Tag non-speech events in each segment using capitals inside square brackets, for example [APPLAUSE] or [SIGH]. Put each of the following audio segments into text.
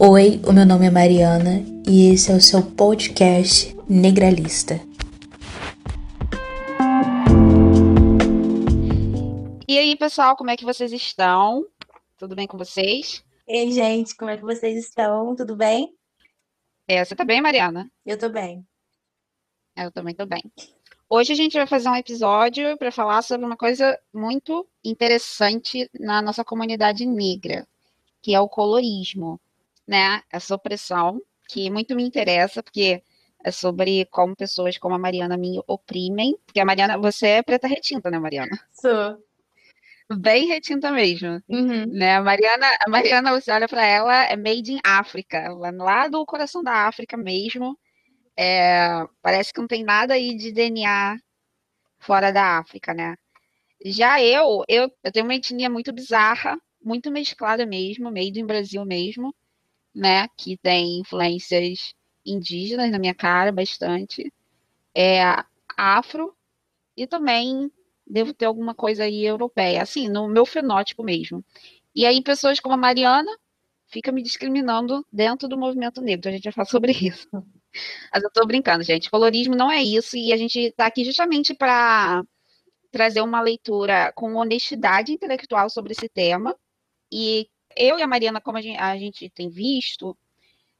Oi, o meu nome é Mariana e esse é o seu podcast Negralista. E aí, pessoal, como é que vocês estão? Tudo bem com vocês? Ei, gente, como é que vocês estão? Tudo bem? É, você tá bem, Mariana? Eu tô bem. Eu também tô bem. Hoje a gente vai fazer um episódio para falar sobre uma coisa muito interessante na nossa comunidade negra, que é o colorismo, né? Essa opressão que muito me interessa, porque é sobre como pessoas como a Mariana me oprimem. Porque a Mariana, você é preta retinta, né, Mariana? Sou. Bem retinta mesmo. Uhum. Né? A Mariana, a Mariana, você olha para ela, é made in África, lá do coração da África mesmo. É, parece que não tem nada aí de DNA fora da África, né? Já eu, eu, eu tenho uma etnia muito bizarra, muito mesclada mesmo, meio do Brasil mesmo, né? Que tem influências indígenas na minha cara bastante, é afro e também devo ter alguma coisa aí europeia, assim, no meu fenótipo mesmo. E aí pessoas como a Mariana fica me discriminando dentro do movimento negro. A gente vai falar [LAUGHS] sobre isso. Mas eu tô brincando, gente. Colorismo não é isso, e a gente tá aqui justamente para trazer uma leitura com honestidade intelectual sobre esse tema. E eu e a Mariana, como a gente, a gente tem visto,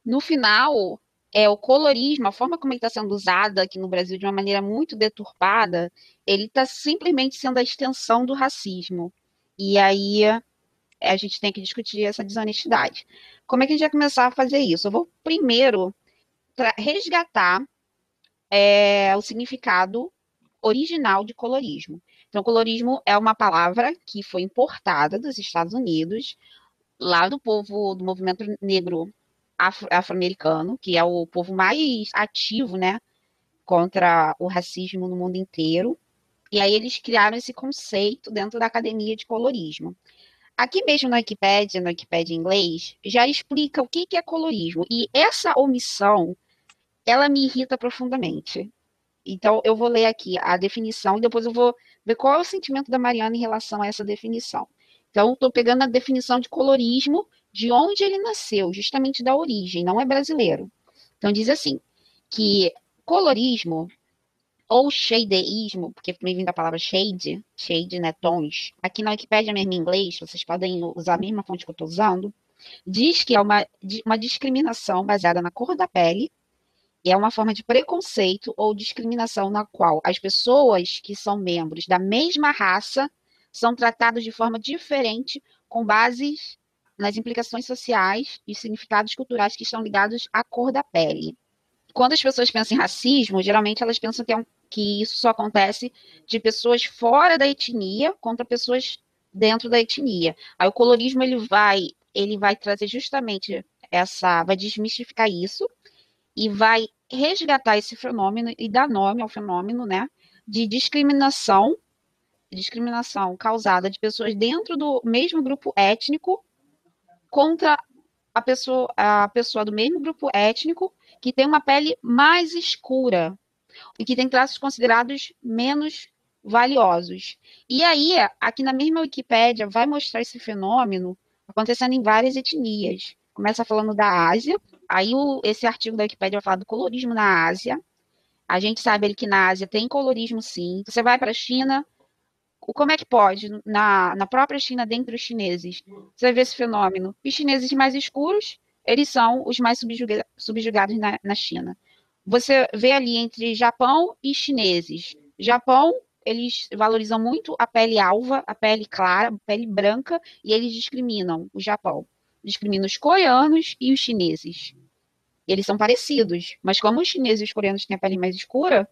no final, é o colorismo, a forma como ele está sendo usado aqui no Brasil de uma maneira muito deturpada, ele está simplesmente sendo a extensão do racismo. E aí a gente tem que discutir essa desonestidade. Como é que a gente vai começar a fazer isso? Eu vou primeiro resgatar é, o significado original de colorismo. Então, colorismo é uma palavra que foi importada dos Estados Unidos, lá do povo do movimento negro afro-americano, que é o povo mais ativo, né, contra o racismo no mundo inteiro. E aí eles criaram esse conceito dentro da academia de colorismo. Aqui mesmo na Wikipédia, na Wikipédia em inglês, já explica o que é colorismo. E essa omissão ela me irrita profundamente. Então, eu vou ler aqui a definição e depois eu vou ver qual é o sentimento da Mariana em relação a essa definição. Então, estou pegando a definição de colorismo, de onde ele nasceu, justamente da origem, não é brasileiro. Então, diz assim, que colorismo, ou shadeísmo, porque também vem da palavra shade, shade, né, tons. Aqui na Wikipédia mesmo em inglês, vocês podem usar a mesma fonte que eu estou usando, diz que é uma, uma discriminação baseada na cor da pele, é uma forma de preconceito ou discriminação na qual as pessoas que são membros da mesma raça são tratados de forma diferente com bases nas implicações sociais e significados culturais que estão ligados à cor da pele. Quando as pessoas pensam em racismo, geralmente elas pensam que, é um, que isso só acontece de pessoas fora da etnia contra pessoas dentro da etnia. Aí o colorismo ele vai, ele vai trazer justamente essa, vai desmistificar isso e vai resgatar esse fenômeno e dar nome ao fenômeno, né, de discriminação, discriminação causada de pessoas dentro do mesmo grupo étnico contra a pessoa, a pessoa do mesmo grupo étnico que tem uma pele mais escura e que tem traços considerados menos valiosos. E aí, aqui na mesma Wikipédia, vai mostrar esse fenômeno acontecendo em várias etnias. Começa falando da Ásia, Aí o, esse artigo da Wikipedia vai falar do colorismo na Ásia. A gente sabe que na Ásia tem colorismo sim. Você vai para a China, como é que pode, na, na própria China, dentre os chineses, você ver esse fenômeno. Os chineses mais escuros, eles são os mais subjuga, subjugados na, na China. Você vê ali entre Japão e chineses. Japão, eles valorizam muito a pele alva, a pele clara, a pele branca, e eles discriminam o Japão. Discriminam os coreanos e os chineses. Eles são parecidos, mas como os chineses e os coreanos têm a pele mais escura,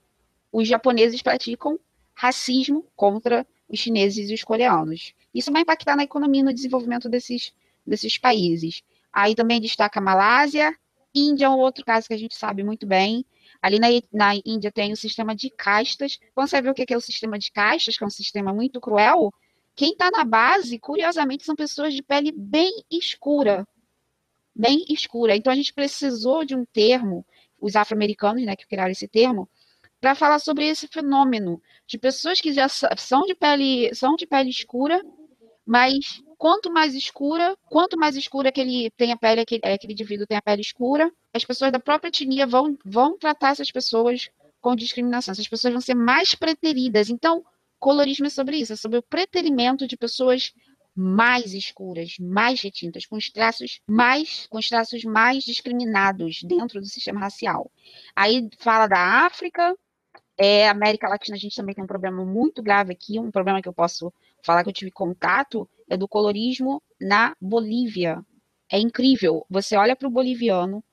os japoneses praticam racismo contra os chineses e os coreanos. Isso vai impactar na economia e no desenvolvimento desses, desses países. Aí também destaca a Malásia, Índia é um outro caso que a gente sabe muito bem. Ali na, na Índia tem o sistema de castas. Quando você vê o que é o sistema de castas, que é um sistema muito cruel, quem está na base, curiosamente, são pessoas de pele bem escura bem escura. Então a gente precisou de um termo, os afro-americanos, né, que criaram esse termo, para falar sobre esse fenômeno de pessoas que já são de pele, são de pele escura, mas quanto mais escura, quanto mais escura que ele tem a pele, aquele, aquele indivíduo tem a pele escura, as pessoas da própria etnia vão, vão tratar essas pessoas com discriminação. Essas pessoas vão ser mais preteridas. Então, colorismo é sobre isso, é sobre o preterimento de pessoas mais escuras, mais retintas, com os traços mais, com os traços mais discriminados dentro do sistema racial. Aí fala da África, é, América Latina a gente também tem um problema muito grave aqui, um problema que eu posso falar que eu tive contato é do colorismo na Bolívia. É incrível. Você olha para o boliviano,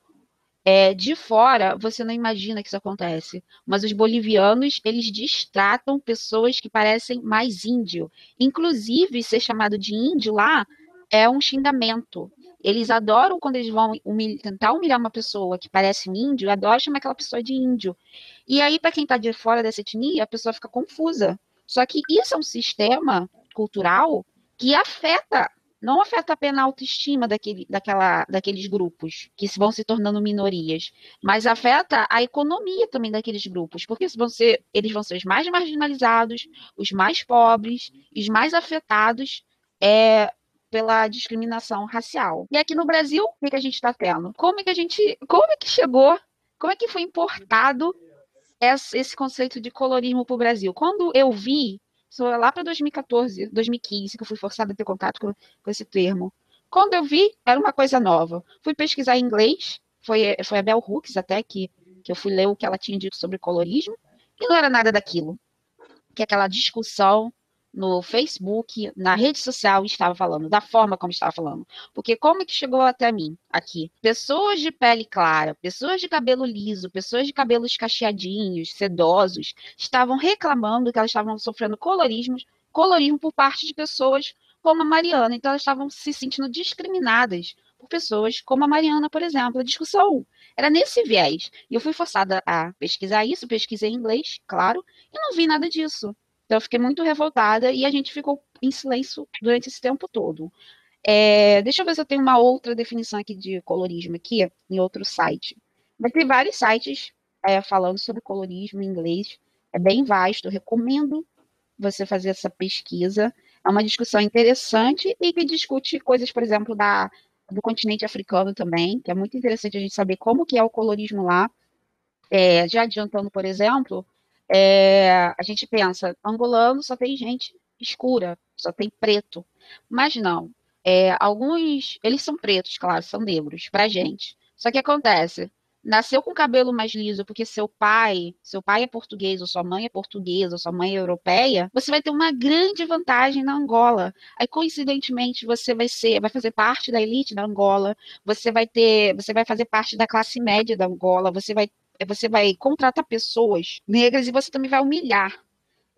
é, de fora, você não imagina que isso acontece. Mas os bolivianos, eles distratam pessoas que parecem mais índio. Inclusive, ser chamado de índio lá é um xingamento. Eles adoram quando eles vão tentar humilhar uma pessoa que parece um índio, adoram chamar aquela pessoa de índio. E aí, para quem está de fora dessa etnia, a pessoa fica confusa. Só que isso é um sistema cultural que afeta não afeta apenas a autoestima daquele, daquela, daqueles grupos que vão se tornando minorias, mas afeta a economia também daqueles grupos, porque vão ser, eles vão ser os mais marginalizados, os mais pobres, os mais afetados é, pela discriminação racial. E aqui no Brasil, o que, que a gente está tendo? Como é que a gente, como é que chegou, como é que foi importado esse conceito de colorismo para o Brasil? Quando eu vi sou lá para 2014, 2015, que eu fui forçada a ter contato com, com, esse termo. Quando eu vi, era uma coisa nova. Fui pesquisar em inglês, foi, foi a Bell Hooks até que, que eu fui ler o que ela tinha dito sobre colorismo, e não era nada daquilo. Que é aquela discussão no Facebook, na rede social estava falando, da forma como estava falando. Porque como é que chegou até mim aqui? Pessoas de pele clara, pessoas de cabelo liso, pessoas de cabelos cacheadinhos, sedosos, estavam reclamando que elas estavam sofrendo colorismos, colorismo por parte de pessoas como a Mariana. Então elas estavam se sentindo discriminadas por pessoas como a Mariana, por exemplo. A discussão era nesse viés. E eu fui forçada a pesquisar isso, pesquisei em inglês, claro, e não vi nada disso. Então, eu fiquei muito revoltada e a gente ficou em silêncio durante esse tempo todo. É, deixa eu ver se eu tenho uma outra definição aqui de colorismo aqui, em outro site. Vai ter vários sites é, falando sobre colorismo em inglês. É bem vasto, recomendo você fazer essa pesquisa. É uma discussão interessante e que discute coisas, por exemplo, da, do continente africano também, que é muito interessante a gente saber como que é o colorismo lá. É, já adiantando, por exemplo, é, a gente pensa, angolano só tem gente escura, só tem preto. Mas não. É, alguns, eles são pretos, claro, são negros, pra gente. Só que acontece, nasceu com cabelo mais liso porque seu pai, seu pai é português, ou sua mãe é portuguesa, ou sua mãe é europeia, você vai ter uma grande vantagem na Angola. Aí, coincidentemente, você vai ser, vai fazer parte da elite da Angola, você vai ter, você vai fazer parte da classe média da Angola, você vai você vai contratar pessoas negras e você também vai humilhar.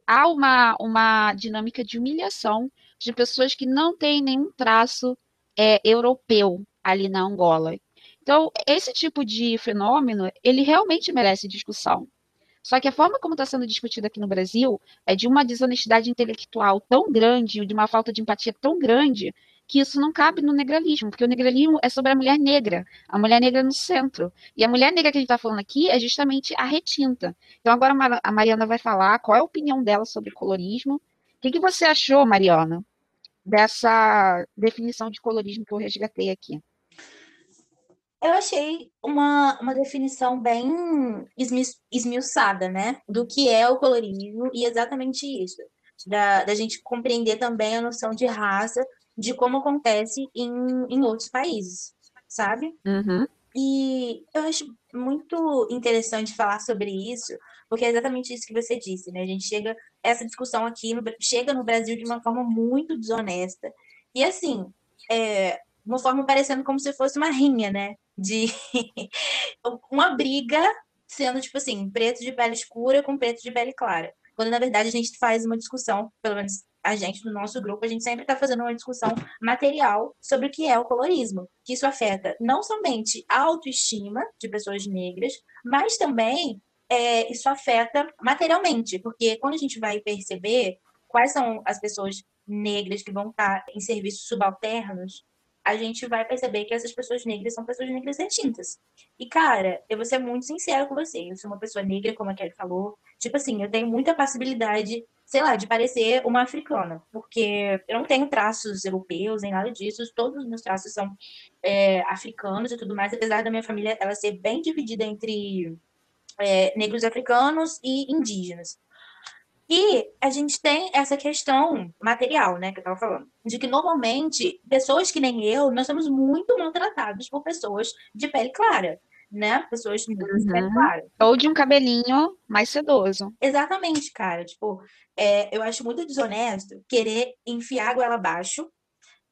Há uma, uma dinâmica de humilhação de pessoas que não têm nenhum traço é, europeu ali na Angola. Então, esse tipo de fenômeno, ele realmente merece discussão. Só que a forma como está sendo discutido aqui no Brasil é de uma desonestidade intelectual tão grande, de uma falta de empatia tão grande, que isso não cabe no negralismo, porque o negralismo é sobre a mulher negra, a mulher negra no centro. E a mulher negra que a gente está falando aqui é justamente a retinta. Então agora a Mariana vai falar qual é a opinião dela sobre colorismo. O que, que você achou, Mariana, dessa definição de colorismo que eu resgatei aqui? Eu achei uma, uma definição bem esmiuçada, né? Do que é o colorismo e exatamente isso. Da, da gente compreender também a noção de raça de como acontece em, em outros países, sabe? Uhum. E eu acho muito interessante falar sobre isso, porque é exatamente isso que você disse, né? A gente chega, essa discussão aqui no, chega no Brasil de uma forma muito desonesta. E assim, é, uma forma parecendo como se fosse uma rinha, né? De [LAUGHS] uma briga sendo, tipo assim, preto de pele escura com preto de pele clara. Quando, na verdade, a gente faz uma discussão, pelo menos a gente, no nosso grupo, a gente sempre está fazendo uma discussão material sobre o que é o colorismo, que isso afeta não somente a autoestima de pessoas negras, mas também é, isso afeta materialmente, porque quando a gente vai perceber quais são as pessoas negras que vão estar em serviços subalternos, a gente vai perceber que essas pessoas negras são pessoas negras retintas. E, cara, eu vou ser muito sincera com você. Eu sou uma pessoa negra, como a Kelly falou. Tipo assim, eu tenho muita passibilidade sei lá, de parecer uma africana, porque eu não tenho traços europeus nem nada disso, todos os meus traços são é, africanos e tudo mais, apesar da minha família ela ser bem dividida entre é, negros africanos e indígenas. E a gente tem essa questão material, né, que eu estava falando, de que normalmente pessoas que nem eu, nós somos muito maltratados por pessoas de pele clara né? Pessoas de pele clara. Ou de um cabelinho mais sedoso. Exatamente, cara. Tipo, é, eu acho muito desonesto querer enfiar a goela abaixo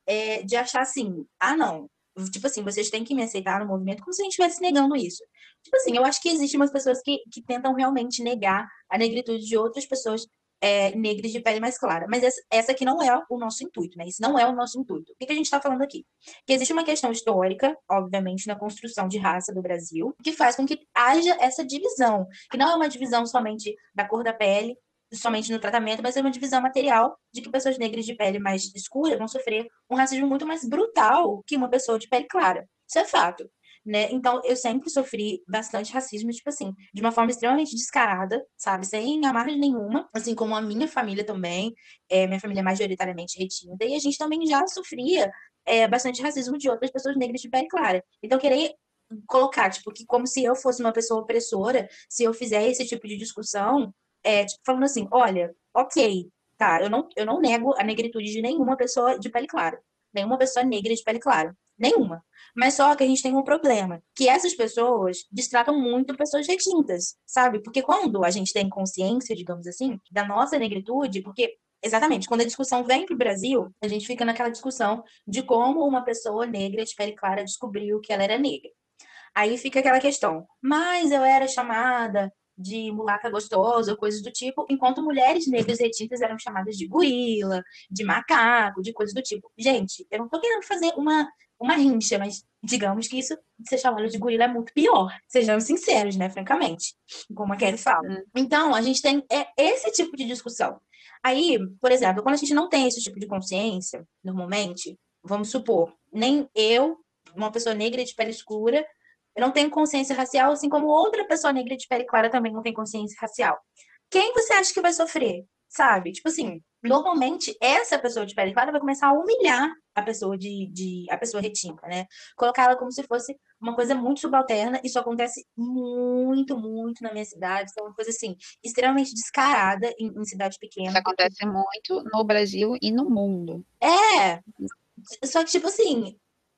é, de achar assim, ah, não. Tipo assim, vocês têm que me aceitar no movimento como se a gente estivesse negando isso. Tipo assim, eu acho que existem umas pessoas que, que tentam realmente negar a negritude de outras pessoas é, negras de pele mais clara. Mas essa, essa aqui não é o nosso intuito, né? Isso não é o nosso intuito. O que, que a gente está falando aqui? Que existe uma questão histórica, obviamente, na construção de raça do Brasil, que faz com que haja essa divisão, que não é uma divisão somente da cor da pele, somente no tratamento, mas é uma divisão material de que pessoas negras de pele mais escura vão sofrer um racismo muito mais brutal que uma pessoa de pele clara. Isso é fato né? Então, eu sempre sofri bastante racismo, tipo assim, de uma forma extremamente descarada, sabe? Sem amarra nenhuma, assim como a minha família também, é, minha família é majoritariamente retinta, e a gente também já sofria é, bastante racismo de outras pessoas negras de pele clara. Então, querer colocar, tipo, que como se eu fosse uma pessoa opressora, se eu fizer esse tipo de discussão, é, tipo, falando assim, olha, ok, tá, eu não, eu não nego a negritude de nenhuma pessoa de pele clara, nenhuma pessoa negra de pele clara, nenhuma. Mas só que a gente tem um problema, que essas pessoas destratam muito pessoas retintas, sabe? Porque quando a gente tem consciência, digamos assim, da nossa negritude, porque Exatamente. Quando a discussão vem para o Brasil, a gente fica naquela discussão de como uma pessoa negra de pele clara descobriu que ela era negra. Aí fica aquela questão, mas eu era chamada de mulata gostosa, coisas do tipo, enquanto mulheres negras retintas eram chamadas de gorila, de macaco, de coisas do tipo. Gente, eu não tô querendo fazer uma uma rincha, mas digamos que isso de ser chamado de gorila é muito pior. Sejamos sinceros, né? Francamente, como a Kelly fala. Uhum. Então, a gente tem é, esse tipo de discussão. Aí, por exemplo, quando a gente não tem esse tipo de consciência, normalmente, vamos supor, nem eu, uma pessoa negra de pele escura, eu não tenho consciência racial, assim como outra pessoa negra de pele clara também não tem consciência racial. Quem você acha que vai sofrer? Sabe? Tipo assim, normalmente essa pessoa de pele clara vai começar a humilhar a pessoa de, de a pessoa retinta, né? Colocar ela como se fosse uma coisa muito subalterna. Isso acontece muito, muito na minha cidade. É uma coisa assim extremamente descarada em, em cidade pequena. Isso acontece muito no Brasil e no mundo. É. Só que tipo assim,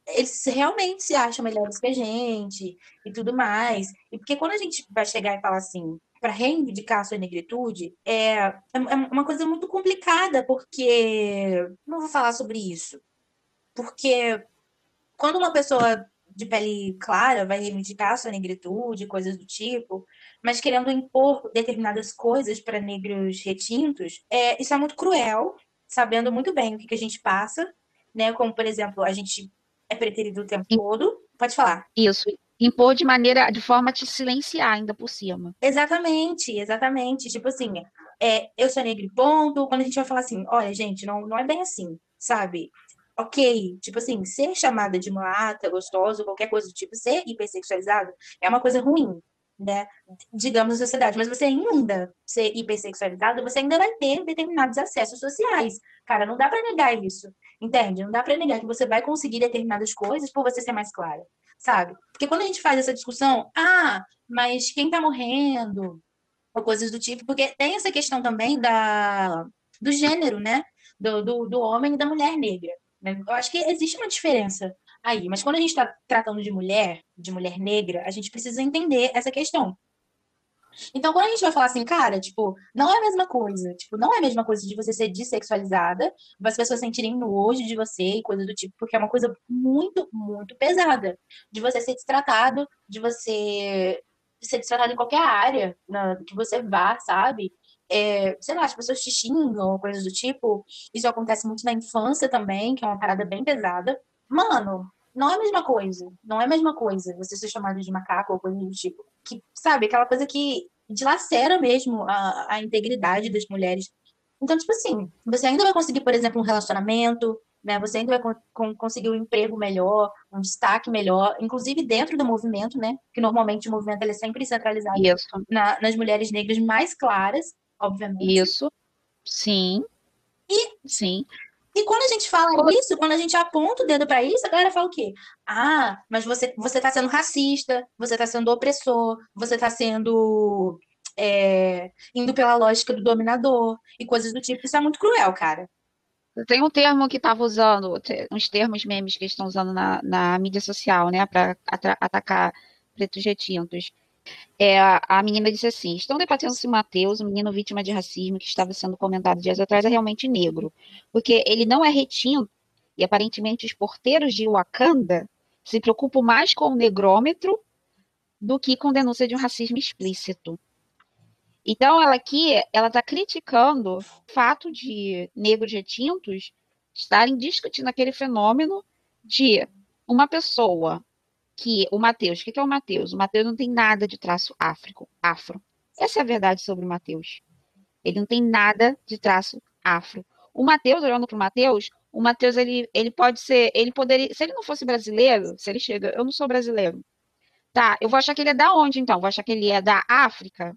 eles realmente se acham melhores que a gente e tudo mais. E porque quando a gente vai chegar e falar assim, para reivindicar a sua negritude é, é, é uma coisa muito complicada, porque. Não vou falar sobre isso. Porque quando uma pessoa de pele clara vai reivindicar a sua negritude, coisas do tipo, mas querendo impor determinadas coisas para negros retintos, é, isso é muito cruel, sabendo muito bem o que, que a gente passa, né? Como, por exemplo, a gente é preterido o tempo todo. Pode falar. Isso impor de maneira, de forma a te silenciar ainda por cima. Exatamente, exatamente. Tipo assim, é, eu sou negra ponto, quando a gente vai falar assim, olha, gente, não, não é bem assim, sabe? Ok, tipo assim, ser chamada de mulata, gostosa, qualquer coisa do tipo, ser hipersexualizado é uma coisa ruim, né? Digamos na sociedade, mas você ainda ser hipersexualizado, você ainda vai ter determinados acessos sociais. Cara, não dá para negar isso, entende? Não dá para negar que você vai conseguir determinadas coisas por você ser mais clara sabe? Porque quando a gente faz essa discussão, ah, mas quem tá morrendo? Ou coisas do tipo, porque tem essa questão também da, do gênero, né? Do, do, do homem e da mulher negra. Né? Eu acho que existe uma diferença aí, mas quando a gente está tratando de mulher, de mulher negra, a gente precisa entender essa questão. Então, quando a gente vai falar assim, cara, tipo, não é a mesma coisa. Tipo, não é a mesma coisa de você ser dessexualizada, as pessoas sentirem nojo de você e coisa do tipo, porque é uma coisa muito, muito pesada. De você ser destratado, de você ser destratado em qualquer área na, que você vá, sabe? É, sei lá, as pessoas te xingam, coisas do tipo. Isso acontece muito na infância também, que é uma parada bem pesada. Mano, não é a mesma coisa. Não é a mesma coisa você ser chamado de macaco ou coisa do tipo. Que, sabe, aquela coisa que dilacera mesmo a, a integridade das mulheres. Então, tipo assim, você ainda vai conseguir, por exemplo, um relacionamento, né? Você ainda vai con conseguir um emprego melhor, um destaque melhor, inclusive dentro do movimento, né? Que normalmente o movimento ele é sempre centralizado Isso. Na, nas mulheres negras mais claras, obviamente. Isso. Sim. E, sim. E quando a gente fala isso, quando a gente aponta o dedo para isso, a galera fala o quê? Ah, mas você você está sendo racista, você está sendo opressor, você está sendo é, indo pela lógica do dominador e coisas do tipo. Isso é muito cruel, cara. Tem um termo que estava usando, uns termos memes que estão usando na, na mídia social, né, para atacar pretos retintos. É, a menina disse assim: estão debatendo-se Mateus, um menino vítima de racismo que estava sendo comentado dias atrás, é realmente negro. Porque ele não é retinto e aparentemente os porteiros de Wakanda se preocupam mais com o negrômetro do que com denúncia de um racismo explícito. Então, ela aqui, ela está criticando o fato de negros retintos estarem discutindo aquele fenômeno de uma pessoa que o Mateus, o que é o Mateus? O Mateus não tem nada de traço afro, afro. Essa é a verdade sobre o Mateus. Ele não tem nada de traço afro. O Mateus, olhando para o Mateus, o Mateus ele, ele pode ser, ele poderia, se ele não fosse brasileiro, se ele chega, eu não sou brasileiro. Tá, eu vou achar que ele é da onde então? Vou achar que ele é da África?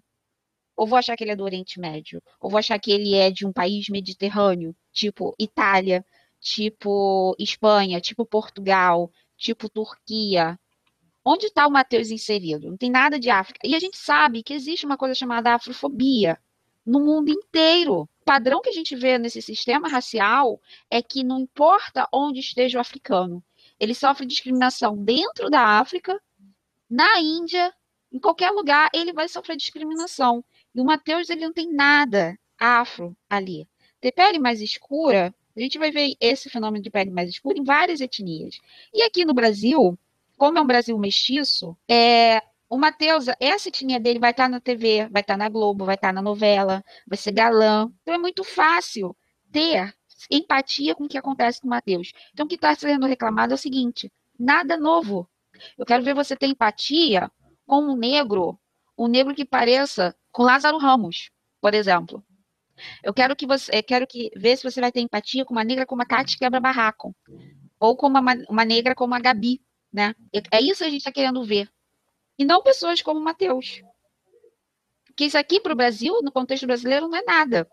Ou vou achar que ele é do Oriente Médio? Ou vou achar que ele é de um país mediterrâneo, tipo Itália, tipo Espanha, tipo Portugal, tipo Turquia? Onde está o Mateus inserido? Não tem nada de África. E a gente sabe que existe uma coisa chamada afrofobia no mundo inteiro. O padrão que a gente vê nesse sistema racial é que não importa onde esteja o africano, ele sofre discriminação dentro da África, na Índia, em qualquer lugar, ele vai sofrer discriminação. E o Mateus, ele não tem nada afro ali. Ter pele mais escura, a gente vai ver esse fenômeno de pele mais escura em várias etnias. E aqui no Brasil, como é um Brasil mestiço, é, o Matheus, essa etnia dele vai estar na TV, vai estar na Globo, vai estar na novela, vai ser galã. Então é muito fácil ter empatia com o que acontece com o Matheus. Então o que está sendo reclamado é o seguinte: nada novo. Eu quero ver você ter empatia com um negro, um negro que pareça com Lázaro Ramos, por exemplo. Eu quero que você, quero que ver se você vai ter empatia com uma negra como a Tati quebra barraco, ou com uma, uma negra como a Gabi, né? É isso que a gente está querendo ver, e não pessoas como o Matheus. Que isso aqui para o Brasil, no contexto brasileiro, não é nada.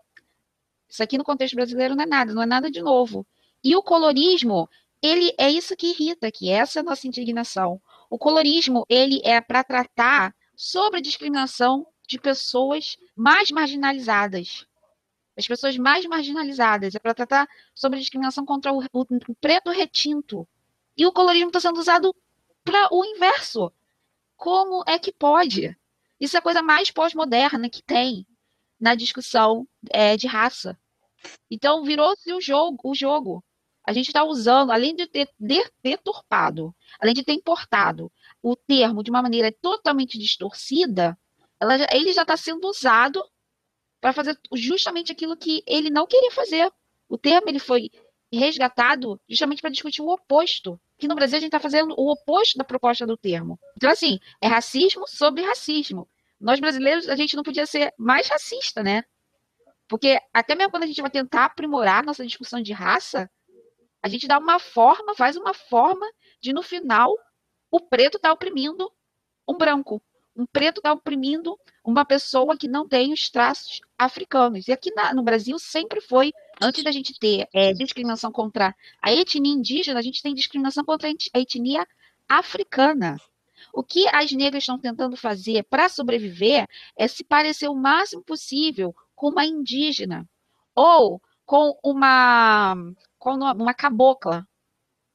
Isso aqui no contexto brasileiro não é nada, não é nada de novo. E o colorismo, ele é isso que irrita aqui, essa é a nossa indignação. O colorismo, ele é para tratar sobre a discriminação de pessoas mais marginalizadas. As pessoas mais marginalizadas. É para tratar sobre a discriminação contra o, o preto retinto. E o colorismo está sendo usado para o inverso. Como é que pode? Isso é a coisa mais pós-moderna que tem na discussão é, de raça. Então, virou-se o jogo, o jogo. A gente está usando, além de ter deturpado, além de ter importado o termo de uma maneira totalmente distorcida, ela, ele já está sendo usado para fazer justamente aquilo que ele não queria fazer. O termo ele foi resgatado justamente para discutir o oposto. Que no Brasil a gente está fazendo o oposto da proposta do termo. Então, assim, é racismo sobre racismo. Nós brasileiros, a gente não podia ser mais racista, né? Porque até mesmo quando a gente vai tentar aprimorar nossa discussão de raça, a gente dá uma forma, faz uma forma de, no final, o preto está oprimindo um branco um preto está oprimindo uma pessoa que não tem os traços africanos. E aqui na, no Brasil sempre foi, antes da gente ter é, discriminação contra a etnia indígena, a gente tem discriminação contra a etnia africana. O que as negras estão tentando fazer para sobreviver é se parecer o máximo possível com uma indígena ou com uma, com uma cabocla.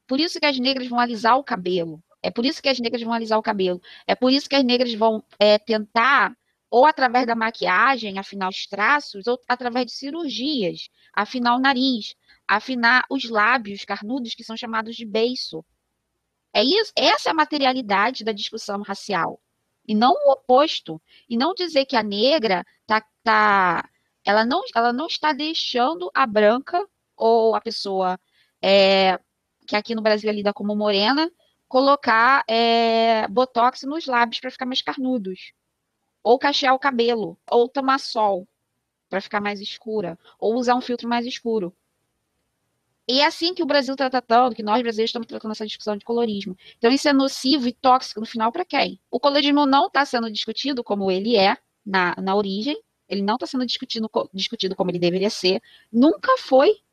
Por isso que as negras vão alisar o cabelo. É por isso que as negras vão alisar o cabelo. É por isso que as negras vão é, tentar, ou através da maquiagem, afinar os traços, ou através de cirurgias, afinar o nariz, afinar os lábios carnudos, que são chamados de beiço. É isso, essa é a materialidade da discussão racial. E não o oposto. E não dizer que a negra tá, tá ela, não, ela não está deixando a branca ou a pessoa é, que aqui no Brasil é lida como morena colocar é, botox nos lábios para ficar mais carnudos, ou cachear o cabelo, ou tomar sol para ficar mais escura, ou usar um filtro mais escuro. E é assim que o Brasil está tratando, que nós brasileiros estamos tratando essa discussão de colorismo. Então isso é nocivo e tóxico no final para quem? O colorismo não está sendo discutido como ele é na, na origem, ele não está sendo discutido, discutido como ele deveria ser, nunca foi.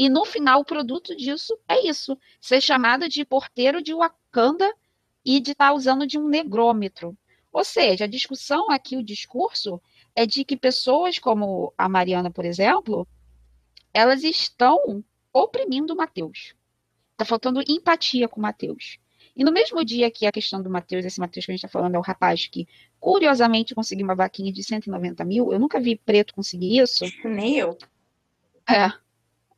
E no final, o produto disso é isso: ser chamada de porteiro de Wakanda e de estar tá usando de um negrômetro. Ou seja, a discussão aqui, o discurso, é de que pessoas como a Mariana, por exemplo, elas estão oprimindo o Mateus. Está faltando empatia com o Mateus. E no mesmo dia que a questão do Mateus, esse Mateus que a gente está falando é o rapaz que, curiosamente, conseguiu uma vaquinha de 190 mil. Eu nunca vi preto conseguir isso. Nem eu. É.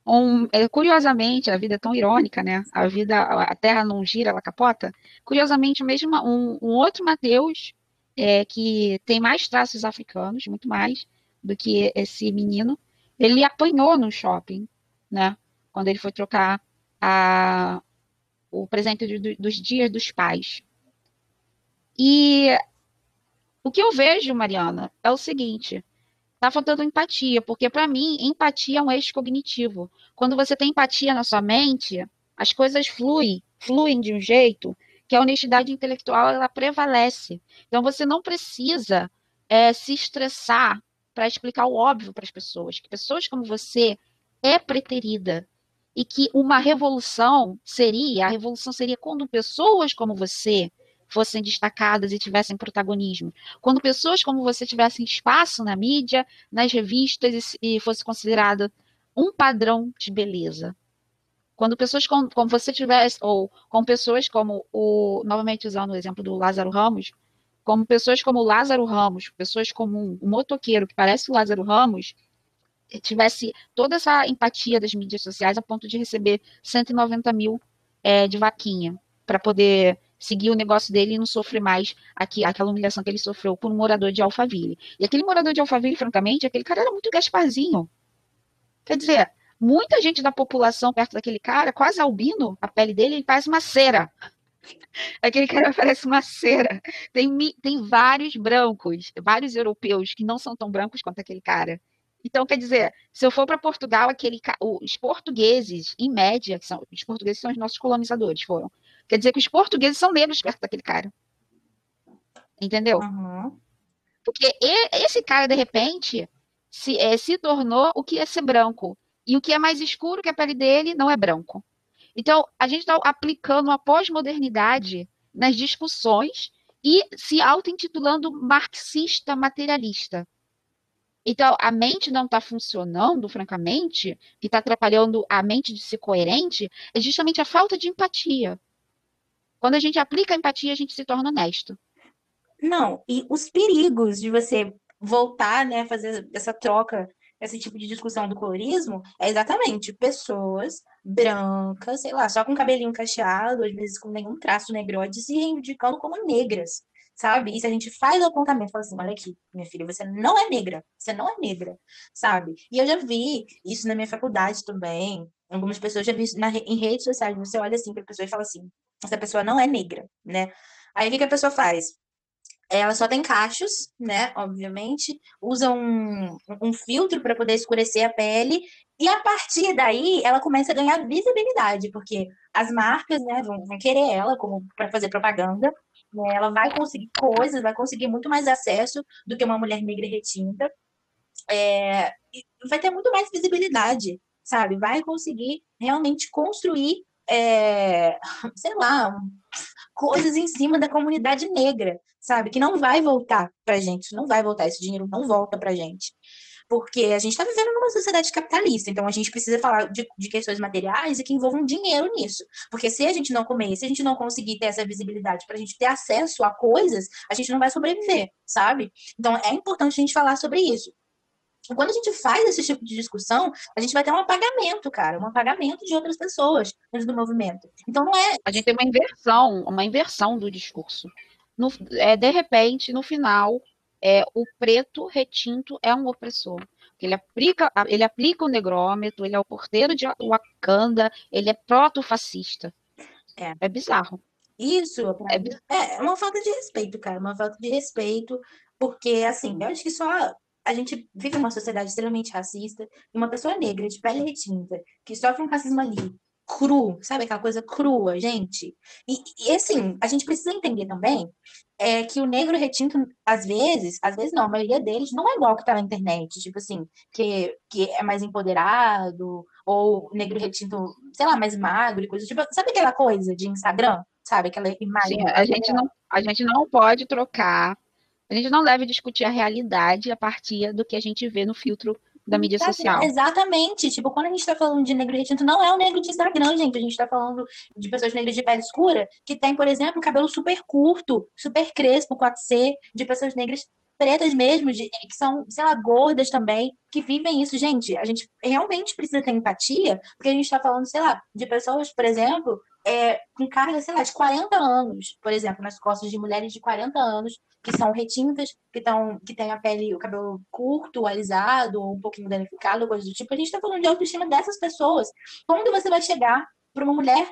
Um, é, curiosamente, a vida é tão irônica, né? A vida, a terra não gira, ela capota. Curiosamente, mesmo um, um outro Mateus, é, que tem mais traços africanos, muito mais do que esse menino, ele apanhou no shopping, né? Quando ele foi trocar a, o presente do, dos dias dos pais. E o que eu vejo, Mariana, é o seguinte: está faltando empatia, porque para mim, empatia é um eixo cognitivo. Quando você tem empatia na sua mente, as coisas fluem, fluem de um jeito que a honestidade intelectual ela prevalece. Então você não precisa é, se estressar para explicar o óbvio para as pessoas, que pessoas como você é preterida, e que uma revolução seria, a revolução seria quando pessoas como você fossem destacadas e tivessem protagonismo, quando pessoas como você tivessem espaço na mídia, nas revistas e, fosse considerada um padrão de beleza. Quando pessoas como, como você tivesse, ou com pessoas como o, novamente usando o exemplo do Lázaro Ramos, como pessoas como o Lázaro Ramos, pessoas como um, um motoqueiro que parece o Lázaro Ramos, tivesse toda essa empatia das mídias sociais a ponto de receber 190 mil é, de vaquinha para poder seguir o negócio dele e não sofrer mais aqui, aquela humilhação que ele sofreu por um morador de Alphaville. E aquele morador de Alphaville, francamente, aquele cara era muito Gasparzinho. Quer dizer, muita gente da população perto daquele cara, quase albino, a pele dele, ele parece uma cera. [LAUGHS] Aquele cara parece uma cera. Tem, tem vários brancos, vários europeus que não são tão brancos quanto aquele cara. Então, quer dizer, se eu for para Portugal, aquele, os portugueses, em média, que são, os portugueses são os nossos colonizadores, foram. Quer dizer que os portugueses são negros perto daquele cara. Entendeu? Uhum. Porque esse cara, de repente, se, é, se tornou o que é ser branco. E o que é mais escuro que a pele dele não é branco. Então, a gente está aplicando a pós-modernidade nas discussões e se auto-intitulando marxista materialista. Então, a mente não está funcionando, francamente, que está atrapalhando a mente de ser coerente, é justamente a falta de empatia. Quando a gente aplica a empatia, a gente se torna honesto. Não, e os perigos de você voltar, né, fazer essa troca, esse tipo de discussão do colorismo, é exatamente pessoas brancas, sei lá, só com cabelinho cacheado, às vezes com nenhum traço negrode, se reivindicando como negras sabe? E se a gente faz o apontamento, fala assim, olha aqui, minha filha, você não é negra, você não é negra, sabe? E eu já vi isso na minha faculdade também, algumas pessoas já vi na, em redes sociais, você olha assim para a pessoa e fala assim, essa pessoa não é negra, né? Aí o que, que a pessoa faz? Ela só tem cachos, né? Obviamente, usa um, um filtro para poder escurecer a pele, e a partir daí ela começa a ganhar visibilidade, porque as marcas né, vão, vão querer ela como para fazer propaganda, né? Ela vai conseguir coisas, vai conseguir muito mais acesso do que uma mulher negra retinta. É, vai ter muito mais visibilidade, sabe? Vai conseguir realmente construir, é, [LAUGHS] sei lá, coisas em cima da comunidade negra, sabe? Que não vai voltar pra gente, não vai voltar, esse dinheiro não volta pra gente porque a gente está vivendo numa sociedade capitalista, então a gente precisa falar de, de, questões materiais e que envolvam dinheiro nisso. Porque se a gente não comer, se a gente não conseguir ter essa visibilidade para a gente ter acesso a coisas, a gente não vai sobreviver, sabe? Então é importante a gente falar sobre isso. Quando a gente faz esse tipo de discussão, a gente vai ter um apagamento, cara, um apagamento de outras pessoas dentro do movimento. Então não é. A gente tem uma inversão, uma inversão do discurso. No, é, de repente, no final, é, o preto retinto é um opressor. Ele aplica, ele aplica o negrômetro, ele é o porteiro de Wakanda, ele é proto-fascista. É. é bizarro. Isso é, é, é uma falta de respeito, cara, uma falta de respeito, porque, assim, eu acho que só a gente vive uma sociedade extremamente racista e uma pessoa negra, de pele retinta, que sofre um racismo ali, cru, sabe aquela coisa crua, gente? E, e assim, a gente precisa entender também é que o negro retinto, às vezes, às vezes não, a maioria deles não é igual que tá na internet, tipo assim, que, que é mais empoderado, ou negro retinto, sei lá, mais magro e coisa, tipo, sabe aquela coisa de Instagram? Sabe, aquela imagem. Sim, a gente não, a gente não pode trocar, a gente não deve discutir a realidade a partir do que a gente vê no filtro da mídia social. Exatamente. Tipo, quando a gente tá falando de negro retinto, não é o negro de Instagram, gente. A gente tá falando de pessoas negras de pele escura, que tem, por exemplo, cabelo super curto, super crespo, 4C, de pessoas negras pretas mesmo, de, que são, sei lá, gordas também, que vivem isso. Gente, a gente realmente precisa ter empatia, porque a gente está falando, sei lá, de pessoas, por exemplo, é, com carga, sei lá, de 40 anos, por exemplo, nas costas de mulheres de 40 anos, que são retintas, que, tão, que têm a pele, o cabelo curto, alisado, ou um pouquinho danificado, coisa do tipo. A gente está falando de autoestima dessas pessoas. Quando você vai chegar para uma mulher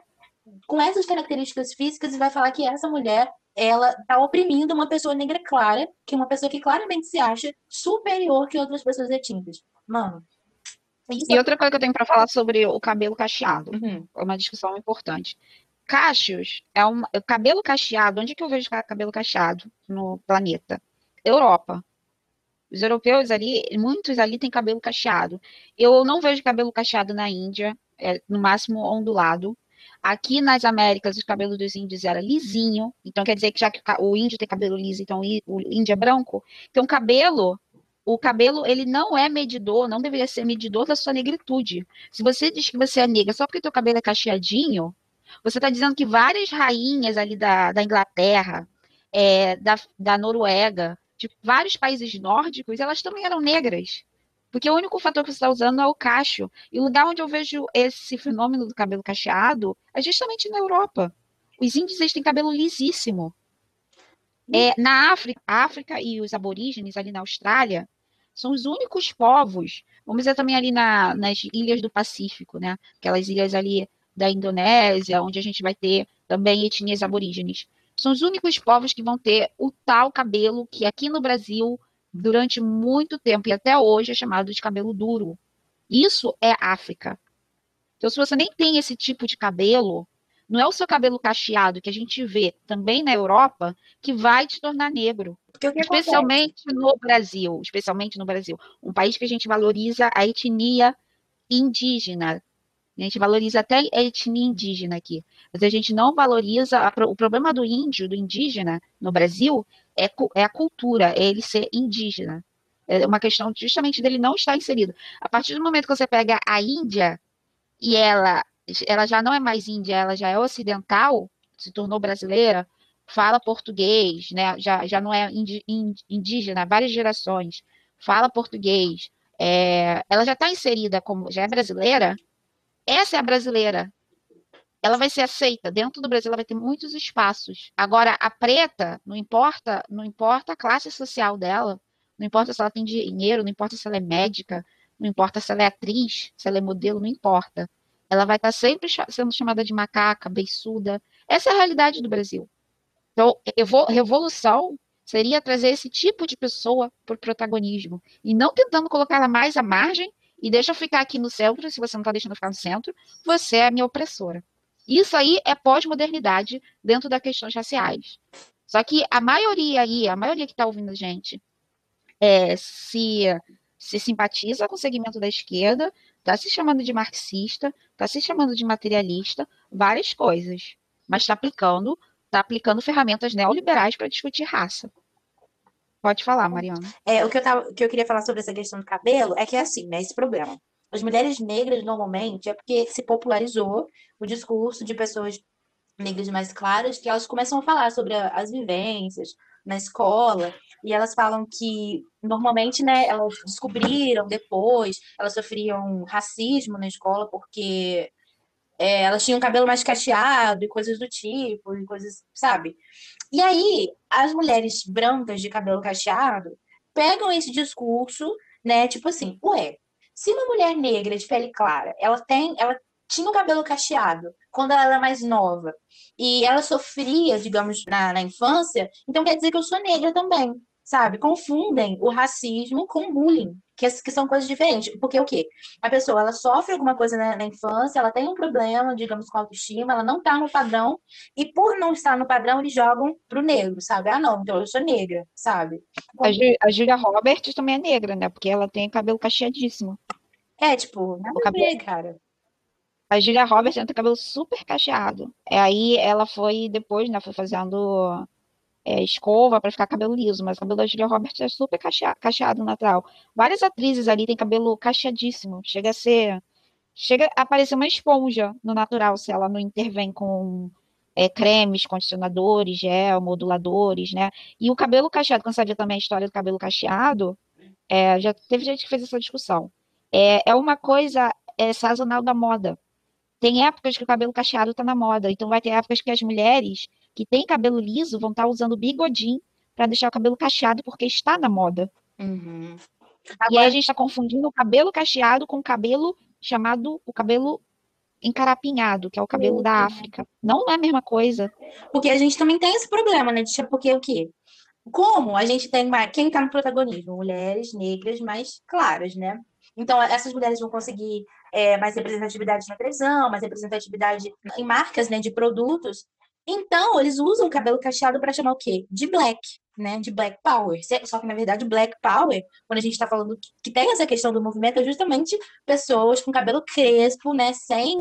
com essas características físicas e vai falar que essa mulher ela está oprimindo uma pessoa negra clara, que é uma pessoa que claramente se acha superior que outras pessoas retintas. Mano. E outra coisa que eu tenho para falar sobre o cabelo cacheado, uhum. é uma discussão importante. Cachos é um cabelo cacheado. Onde que eu vejo cabelo cacheado no planeta? Europa. Os europeus ali, muitos ali têm cabelo cacheado. Eu não vejo cabelo cacheado na Índia, é no máximo ondulado. Aqui nas Américas, os cabelos dos índios era lisinho, então quer dizer que já que o índio tem cabelo liso, então o índio é branco. Então, cabelo, o cabelo, ele não é medidor, não deveria ser medidor da sua negritude. Se você diz que você é negra só porque teu cabelo é cacheadinho, você está dizendo que várias rainhas ali da, da Inglaterra, é, da, da Noruega, de vários países nórdicos, elas também eram negras. Porque o único fator que você está usando é o cacho. E o lugar onde eu vejo esse fenômeno do cabelo cacheado é justamente na Europa. Os índios têm cabelo lisíssimo. É, na África, África e os aborígenes ali na Austrália são os únicos povos, vamos dizer também ali na, nas ilhas do Pacífico, né? Aquelas ilhas ali da Indonésia, onde a gente vai ter também etnias aborígenes. São os únicos povos que vão ter o tal cabelo que aqui no Brasil durante muito tempo e até hoje é chamado de cabelo duro. Isso é África. Então, se você nem tem esse tipo de cabelo, não é o seu cabelo cacheado que a gente vê também na Europa que vai te tornar negro. especialmente acontece? no Brasil, especialmente no Brasil, um país que a gente valoriza a etnia indígena. A gente valoriza até a etnia indígena aqui, mas a gente não valoriza a, o problema do índio, do indígena no Brasil é, é a cultura, é ele ser indígena. É uma questão justamente dele não estar inserido. A partir do momento que você pega a Índia e ela, ela já não é mais índia, ela já é ocidental, se tornou brasileira, fala português, né? já, já não é indígena, várias gerações, fala português, é, ela já está inserida como, já é brasileira, essa é a brasileira, ela vai ser aceita. Dentro do Brasil, ela vai ter muitos espaços. Agora, a preta, não importa, não importa a classe social dela, não importa se ela tem dinheiro, não importa se ela é médica, não importa se ela é atriz, se ela é modelo, não importa. Ela vai estar sempre sendo chamada de macaca, beiçuda. Essa é a realidade do Brasil. Então, revolução seria trazer esse tipo de pessoa para o protagonismo e não tentando colocar ela mais à margem e deixa eu ficar aqui no centro, se você não está deixando eu ficar no centro, você é a minha opressora. Isso aí é pós-modernidade dentro das questões raciais. Só que a maioria aí, a maioria que está ouvindo a gente, é, se, se simpatiza com o segmento da esquerda, está se chamando de marxista, está se chamando de materialista, várias coisas. Mas está aplicando, está aplicando ferramentas neoliberais para discutir raça. Pode falar, Mariana. É, o que eu, tava, que eu queria falar sobre essa questão do cabelo é que é assim, né? Esse problema. As mulheres negras, normalmente, é porque se popularizou o discurso de pessoas negras mais claras, que elas começam a falar sobre as vivências na escola, e elas falam que, normalmente, né, elas descobriram depois, elas sofriam racismo na escola, porque é, elas tinham cabelo mais cacheado e coisas do tipo, e coisas, sabe? E aí, as mulheres brancas de cabelo cacheado pegam esse discurso, né, tipo assim, ué, se uma mulher negra de pele clara, ela tem, ela tinha o cabelo cacheado quando ela era mais nova e ela sofria, digamos, na, na infância, então quer dizer que eu sou negra também, sabe? Confundem o racismo com o bullying, que, que são coisas diferentes. Porque o quê? A pessoa, ela sofre alguma coisa na, na infância, ela tem um problema, digamos, com autoestima, ela não está no padrão, e por não estar no padrão, eles jogam pro negro, sabe? Ah, não, então eu sou negra, sabe? A, Ju, a Julia Roberts também é negra, né? Porque ela tem cabelo cacheadíssimo. É, tipo, nada o cabelo... Ver, cara. A Julia Roberts tem cabelo super cacheado. É, aí ela foi depois, né, foi fazendo é, escova para ficar cabelo liso, mas o cabelo da Julia Roberts é super cacheado, cacheado natural. Várias atrizes ali têm cabelo cacheadíssimo, chega a ser. Chega a parecer uma esponja no natural, se ela não intervém com é, cremes, condicionadores, gel, moduladores, né? E o cabelo cacheado, quando vê também a história do cabelo cacheado, é, já teve gente que fez essa discussão. É, é uma coisa é, sazonal da moda. Tem épocas que o cabelo cacheado está na moda, então vai ter épocas que as mulheres que têm cabelo liso vão estar tá usando bigodinho para deixar o cabelo cacheado porque está na moda. Uhum. Agora... E aí a gente está confundindo o cabelo cacheado com o cabelo chamado o cabelo encarapinhado, que é o cabelo uhum. da África. Não é a mesma coisa. Porque a gente também tem esse problema, né? Porque o quê? Como a gente tem mais. Quem está no protagonismo? Mulheres negras mais claras, né? Então, essas mulheres vão conseguir é, mais representatividade na televisão, mais representatividade em marcas né, de produtos. Então, eles usam o cabelo cacheado para chamar o quê? De black, né? De black power. Só que, na verdade, black power, quando a gente está falando que tem essa questão do movimento, é justamente pessoas com cabelo crespo, né? Sem,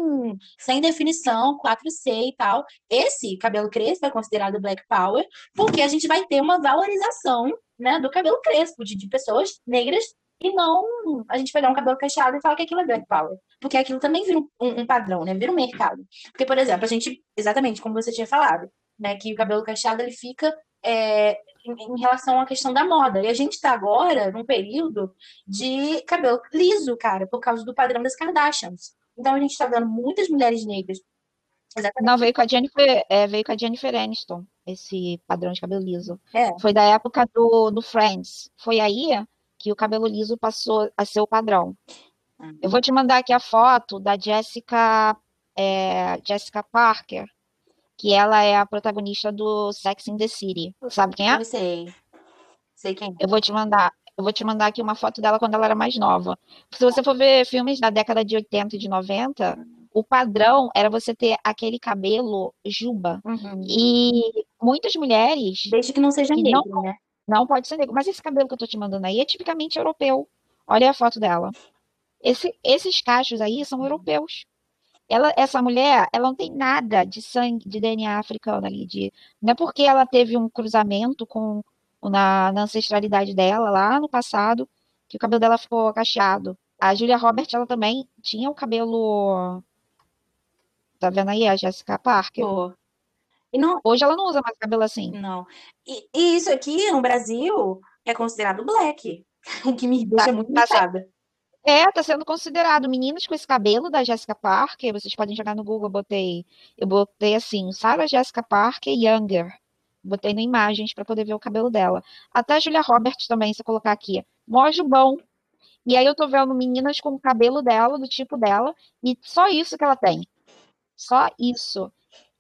sem definição, 4C e tal. Esse cabelo crespo é considerado black power, porque a gente vai ter uma valorização né, do cabelo crespo, de, de pessoas negras e não a gente pegar um cabelo cacheado e falar que aquilo é black power. Porque aquilo também vira um, um, padrão, né? Vira um mercado. Porque, por exemplo, a gente, exatamente como você tinha falado, né? Que o cabelo cacheado ele fica é, em, relação à questão da moda. E a gente está agora num período de cabelo liso, cara, por causa do padrão das Kardashians. Então a gente está vendo muitas mulheres negras. Exatamente. Não, veio com a Jennifer, é, veio com a Jennifer Aniston, esse padrão de cabelo liso. É. Foi da época do, do Friends. Foi aí que o cabelo liso passou a ser o padrão. Uhum. Eu vou te mandar aqui a foto da Jessica, é, Jessica Parker, que ela é a protagonista do Sex in the City. Sabe quem é? Eu sei. Sei quem. É. Eu vou te mandar. Eu vou te mandar aqui uma foto dela quando ela era mais nova. Se você for ver filmes da década de 80 e de 90, o padrão era você ter aquele cabelo juba. Uhum. E muitas mulheres. Desde que não seja que negro, não, né? Não pode ser negro. Mas esse cabelo que eu tô te mandando aí é tipicamente europeu. Olha a foto dela. Esse, esses cachos aí são europeus. Ela, essa mulher, ela não tem nada de sangue, de DNA africano ali. De, não é porque ela teve um cruzamento com na, na ancestralidade dela lá no passado que o cabelo dela ficou cacheado. A Julia Roberts, ela também tinha o cabelo. Tá vendo aí a Jessica Parker? Oh. Não... Hoje ela não usa mais cabelo assim. Não. E, e, isso aqui no Brasil é considerado black, o [LAUGHS] que me deixa tá, muito tá irritada. É, tá sendo considerado. Meninas com esse cabelo da Jessica Parker, vocês podem jogar no Google, eu botei, eu botei assim, Sarah Jessica Parker Younger. Botei no imagens para poder ver o cabelo dela. Até a Julia Roberts também, se eu colocar aqui. Mojo bom. E aí eu tô vendo meninas com o cabelo dela, do tipo dela, e só isso que ela tem. Só isso.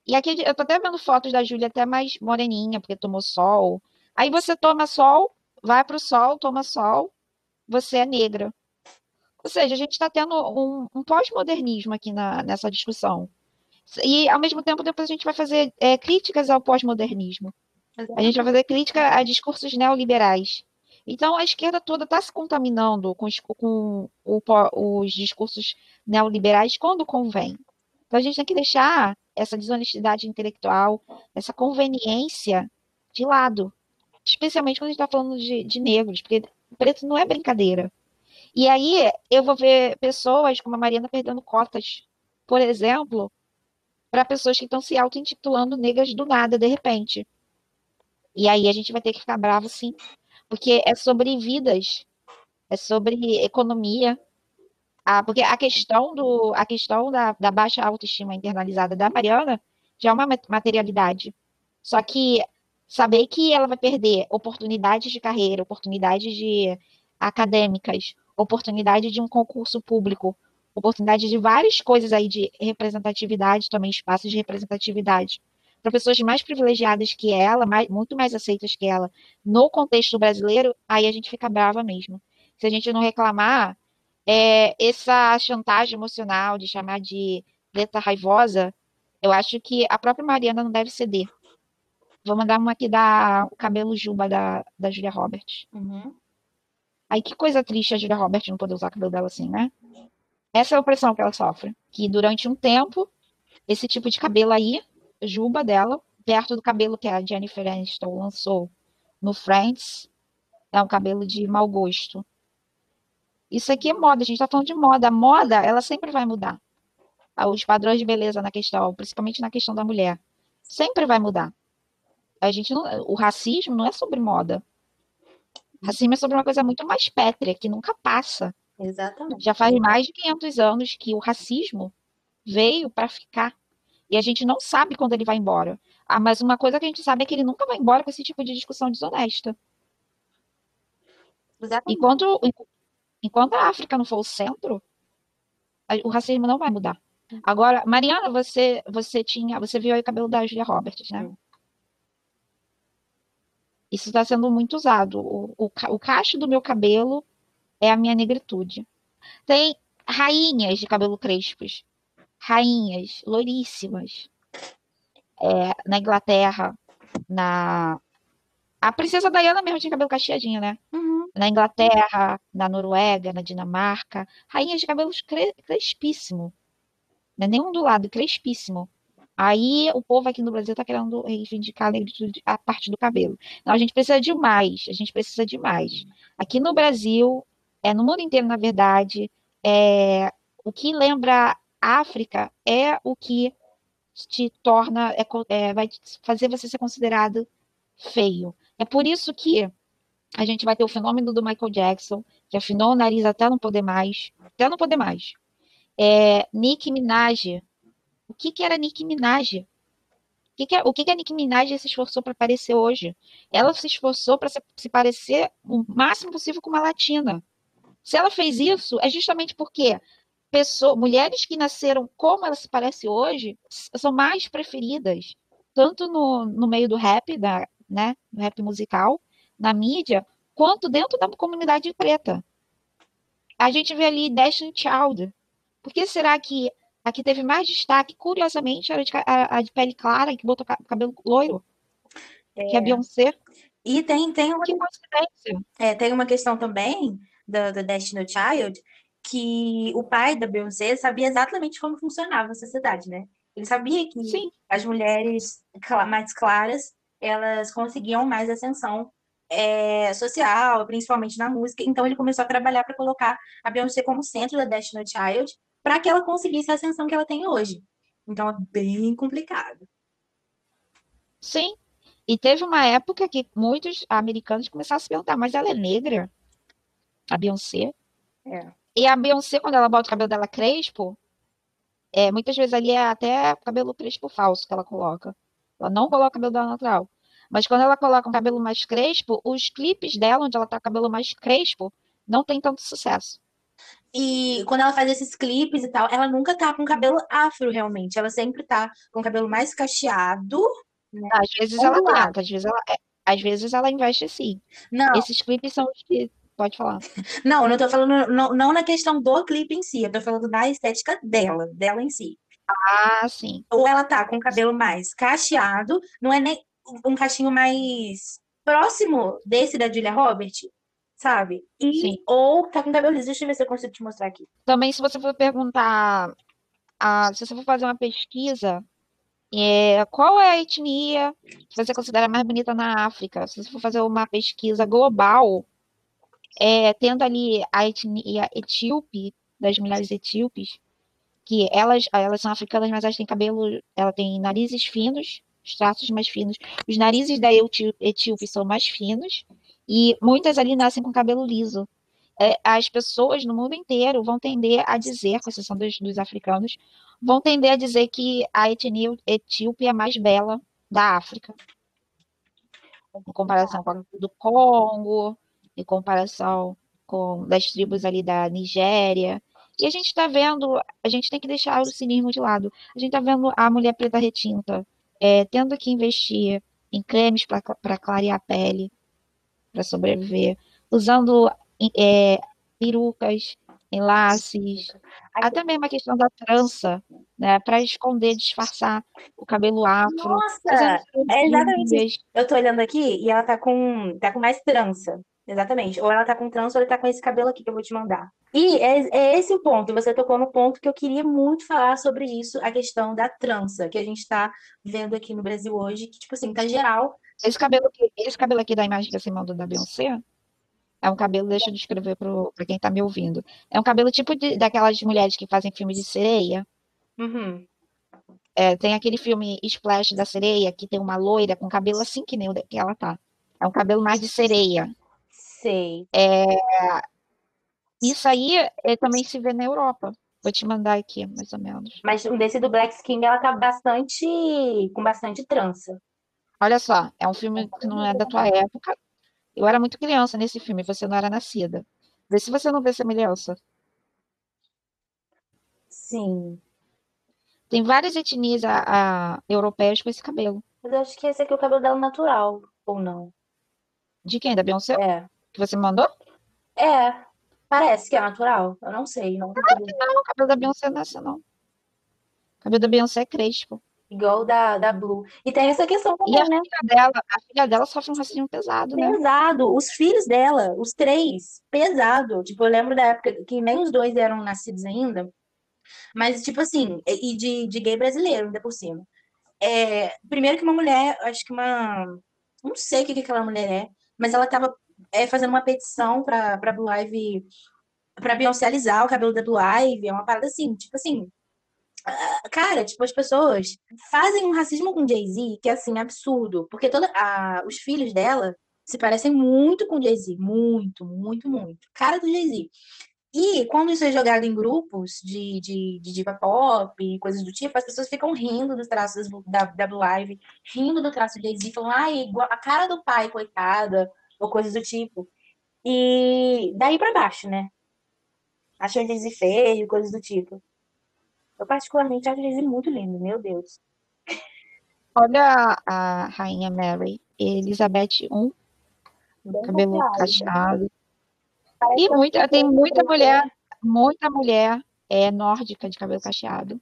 E aqui eu tô até vendo fotos da Júlia até mais moreninha, porque tomou sol. Aí você toma sol, vai pro sol, toma sol, você é negra. Ou seja, a gente está tendo um, um pós-modernismo aqui na, nessa discussão. E, ao mesmo tempo, depois a gente vai fazer é, críticas ao pós-modernismo. A gente vai fazer crítica a discursos neoliberais. Então, a esquerda toda está se contaminando com, com o, os discursos neoliberais quando convém. Então, a gente tem que deixar essa desonestidade intelectual, essa conveniência de lado. Especialmente quando a gente está falando de, de negros, porque preto não é brincadeira. E aí eu vou ver pessoas como a Mariana perdendo cotas, por exemplo, para pessoas que estão se auto-intitulando negras do nada, de repente. E aí a gente vai ter que ficar bravo, sim, porque é sobre vidas, é sobre economia, ah, porque a questão, do, a questão da, da baixa autoestima internalizada da Mariana já é uma materialidade. Só que saber que ela vai perder oportunidades de carreira, oportunidades de acadêmicas, oportunidade de um concurso público, oportunidade de várias coisas aí de representatividade, também espaços de representatividade. Para pessoas mais privilegiadas que ela, mais, muito mais aceitas que ela, no contexto brasileiro, aí a gente fica brava mesmo. se a gente não reclamar, é, essa chantagem emocional de chamar de preta raivosa, eu acho que a própria Mariana não deve ceder. Vou mandar uma aqui da o cabelo Juba da, da Julia Roberts. Uhum. Aí que coisa triste a Julia Roberts não poder usar o cabelo dela assim, né? Essa é a opressão que ela sofre. Que durante um tempo, esse tipo de cabelo aí, Juba dela, perto do cabelo que a Jennifer Aniston lançou no Friends, é um cabelo de mau gosto. Isso aqui é moda, a gente está falando de moda. A moda, ela sempre vai mudar. Os padrões de beleza na questão, principalmente na questão da mulher, sempre vai mudar. A gente não, o racismo não é sobre moda. O racismo é sobre uma coisa muito mais pétrea, que nunca passa. Exatamente. Já faz mais de 500 anos que o racismo veio para ficar. E a gente não sabe quando ele vai embora. Ah, mas uma coisa que a gente sabe é que ele nunca vai embora com esse tipo de discussão desonesta. Exatamente. Enquanto, enquanto a África não for o centro, o racismo não vai mudar. Agora, Mariana, você você tinha, você viu aí o cabelo da Julia Roberts, né? Isso está sendo muito usado. O, o, o cacho do meu cabelo é a minha negritude. Tem rainhas de cabelo crespos, rainhas loiríssimas, é, na Inglaterra, na a princesa Diana mesmo tinha cabelo cacheadinho, né? Uhum. Na Inglaterra, na Noruega, na Dinamarca, rainhas de cabelos cre crespíssimo. Não é nem ondulado, crespíssimo. Aí o povo aqui no Brasil está querendo reivindicar a parte do cabelo. Não, a gente precisa de mais, a gente precisa de mais. Aqui no Brasil, é, no mundo inteiro, na verdade, é, o que lembra África é o que te torna, é, é, vai fazer você ser considerado feio. É por isso que a gente vai ter o fenômeno do Michael Jackson, que afinou o nariz até não poder mais, até não poder mais. É, Nicki Minaj. O que, que era Nicki Minaj? O que, que, é, o que, que a Nicki Minaj se esforçou para parecer hoje? Ela se esforçou para se, se parecer o máximo possível com uma latina. Se ela fez isso, é justamente porque pessoas, mulheres que nasceram como ela se parece hoje são mais preferidas, tanto no, no meio do rap, da, né, no rap musical, na mídia, quanto dentro da comunidade preta. A gente vê ali Destiny Child. Por que será que a que teve mais destaque, curiosamente, era a, a, de pele clara, que botou cabelo loiro? É. Que é a Beyoncé. E tem, tem uma, que coincidência. É, tem uma questão também do, do Destiny Child, que o pai da Beyoncé sabia exatamente como funcionava a sociedade, né? Ele sabia que Sim. as mulheres mais claras elas conseguiam mais ascensão é, social, principalmente na música. Então ele começou a trabalhar para colocar a Beyoncé como centro da Destiny Child, para que ela conseguisse a ascensão que ela tem hoje. Então é bem complicado. Sim. E teve uma época que muitos americanos começaram a se perguntar, mas ela é negra? A Beyoncé? É. E a Beyoncé, quando ela bota o cabelo dela crespo, é, muitas vezes ali é até cabelo crespo falso que ela coloca. Ela não coloca cabelo dela natural. Mas quando ela coloca um cabelo mais crespo, os clipes dela, onde ela tá com o cabelo mais crespo, não tem tanto sucesso. E quando ela faz esses clipes e tal, ela nunca tá com cabelo afro, realmente. Ela sempre tá com o cabelo mais cacheado. Né? Às vezes ela tenta, às vezes ela, é, às vezes ela investe sim. Não. Esses clipes são os que. Pode falar. Não, eu não tô falando não, não na questão do clipe em si, eu tô falando da estética dela, dela em si. Ah, sim. Ou ela tá com o cabelo mais cacheado, não é nem um cachinho mais próximo desse da Julia Robert, sabe? E, Sim. ou tá com cabelo liso. Deixa eu ver se eu consigo te mostrar aqui. Também, se você for perguntar, ah, se você for fazer uma pesquisa, é, qual é a etnia que você considera mais bonita na África? Se você for fazer uma pesquisa global, é, tendo ali a etnia etíope, das mulheres etíopes, que elas, elas são africanas, mas elas têm cabelo, ela tem narizes finos, os traços mais finos. Os narizes da etíope são mais finos e muitas ali nascem com cabelo liso. É, as pessoas no mundo inteiro vão tender a dizer, com exceção dos, dos africanos, vão tender a dizer que a etnia etíope é mais bela da África. Em comparação com a do Congo, em comparação com das tribos ali da Nigéria. E a gente está vendo, a gente tem que deixar o cinismo de lado. A gente está vendo a mulher preta retinta é, tendo que investir em cremes para clarear a pele, para sobreviver, usando é, perucas, enlaces, até mesmo a questão da trança, né, para esconder, disfarçar o cabelo afro. Nossa, é exatamente isso. Eu tô olhando aqui e ela tá com, tá com mais trança. Exatamente. Ou ela tá com trança ou ela tá com esse cabelo aqui que eu vou te mandar. E é, é esse o ponto. Você tocou no ponto que eu queria muito falar sobre isso, a questão da trança, que a gente tá vendo aqui no Brasil hoje, que, tipo assim, tá geral. Esse cabelo aqui, esse cabelo aqui da imagem que você mandou da Beyoncé, é um cabelo, deixa eu descrever para quem está me ouvindo. É um cabelo tipo de, daquelas mulheres que fazem filme de sereia. Uhum. É, tem aquele filme Splash da sereia, que tem uma loira com cabelo assim que nem o que ela tá. É um cabelo mais de sereia. Sei. É, isso aí é, também se vê na Europa. Vou te mandar aqui, mais ou menos. Mas desse do Black Skin, ela tá bastante. com bastante trança. Olha só, é um filme que não é da tua época, eu era muito criança nesse filme, você não era nascida. Vê se você não vê semelhança. Sim. Tem várias etnias a, a, europeias com esse cabelo. Mas eu acho que esse aqui é o cabelo dela natural, ou não? De quem? Da Beyoncé? É. Que você mandou? É. Parece que é natural. Eu não sei. Não, não, o cabelo da Beyoncé não é assim, não. O cabelo da Beyoncé é crespo. Igual da, da Blue. E tem essa questão também, e a né? Filha dela, a filha dela sofre um racismo pesado, né? Pesado. Os filhos dela, os três, pesado. Tipo, eu lembro da época que nem os dois eram nascidos ainda. Mas, tipo assim, e de, de gay brasileiro, ainda por cima. É, primeiro que uma mulher, acho que uma. Não sei o que, que aquela mulher é, mas ela tava é, fazendo uma petição pra, pra Blue Ivy, pra Beyoncé alisar o cabelo da Blue Ivy, é uma parada assim, tipo assim, Cara, tipo, as pessoas fazem um racismo com Jay-Z que é assim, absurdo. Porque toda, a, os filhos dela se parecem muito com Jay-Z. Muito, muito, muito. Cara do Jay-Z. E quando isso é jogado em grupos de, de, de diva pop e coisas do tipo, as pessoas ficam rindo dos traços da, da Blue Ivy, rindo do traço de Jay-Z, falando, ai, igual a cara do pai, coitada, ou coisas do tipo. E daí pra baixo, né? Acham Jay-Z feio, coisas do tipo. Eu, particularmente, acho ele muito lindo, meu Deus. Olha a Rainha Mary, Elizabeth I, Bem cabelo cacheado. E muita, tem muita mulher, muita mulher é nórdica de cabelo cacheado.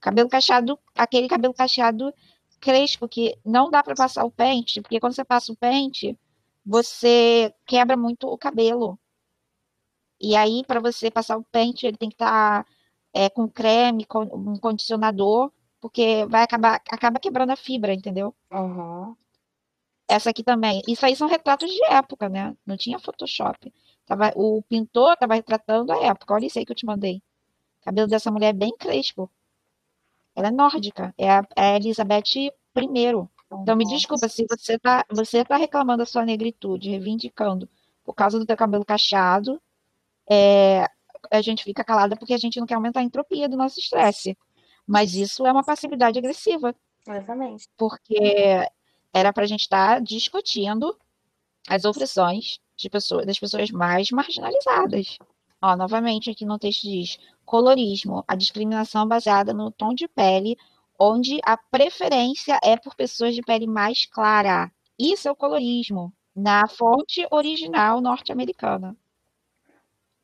Cabelo cacheado, aquele cabelo cacheado crespo que não dá para passar o pente, porque quando você passa o pente, você quebra muito o cabelo. E aí, para você passar o pente, ele tem que estar tá é, com creme, com um condicionador, porque vai acabar acaba quebrando a fibra, entendeu? Uhum. Essa aqui também. Isso aí são retratos de época, né? Não tinha Photoshop. Tava, o pintor estava retratando a época. Olha isso aí que eu te mandei. O cabelo dessa mulher é bem crespo. Ela é nórdica. É a, é a Elizabeth I. Então, me desculpa se você está você tá reclamando da sua negritude, reivindicando por causa do teu cabelo cacheado. É, a gente fica calada porque a gente não quer aumentar a entropia do nosso estresse. Mas isso é uma passividade agressiva. Exatamente. Porque era para a gente estar tá discutindo as opressões de pessoas, das pessoas mais marginalizadas. Ó, novamente, aqui no texto diz: colorismo, a discriminação baseada no tom de pele, onde a preferência é por pessoas de pele mais clara. Isso é o colorismo, na fonte original norte-americana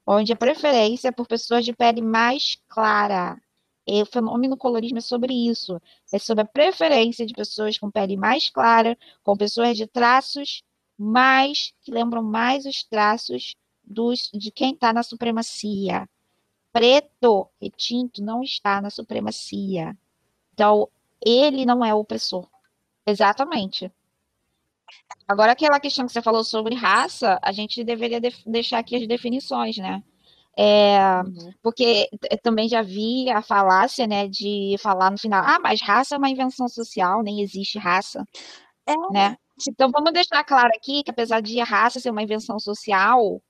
onde a preferência é por pessoas de pele mais clara. E o fenômeno colorismo é sobre isso. É sobre a preferência de pessoas com pele mais clara, com pessoas de traços mais, que lembram mais os traços dos, de quem está na supremacia. Preto, retinto, não está na supremacia. Então, ele não é o opressor. Exatamente. Agora, aquela questão que você falou sobre raça, a gente deveria de deixar aqui as definições, né? É, uhum. Porque também já vi a falácia, né, de falar no final, ah, mas raça é uma invenção social, nem existe raça, é. né? Então, vamos deixar claro aqui que, apesar de a raça ser uma invenção social,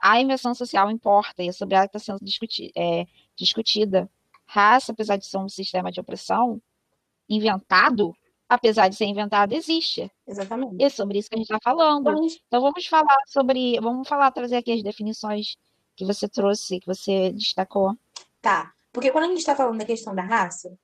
a invenção social importa, e é sobre ela que está sendo discuti é, discutida. Raça, apesar de ser um sistema de opressão inventado, apesar de ser inventado, existe. Exatamente. E é sobre isso que a gente está falando. Então vamos falar sobre, vamos falar, trazer aqui as definições que você trouxe, que você destacou. Tá, porque quando a gente está falando da questão da raça,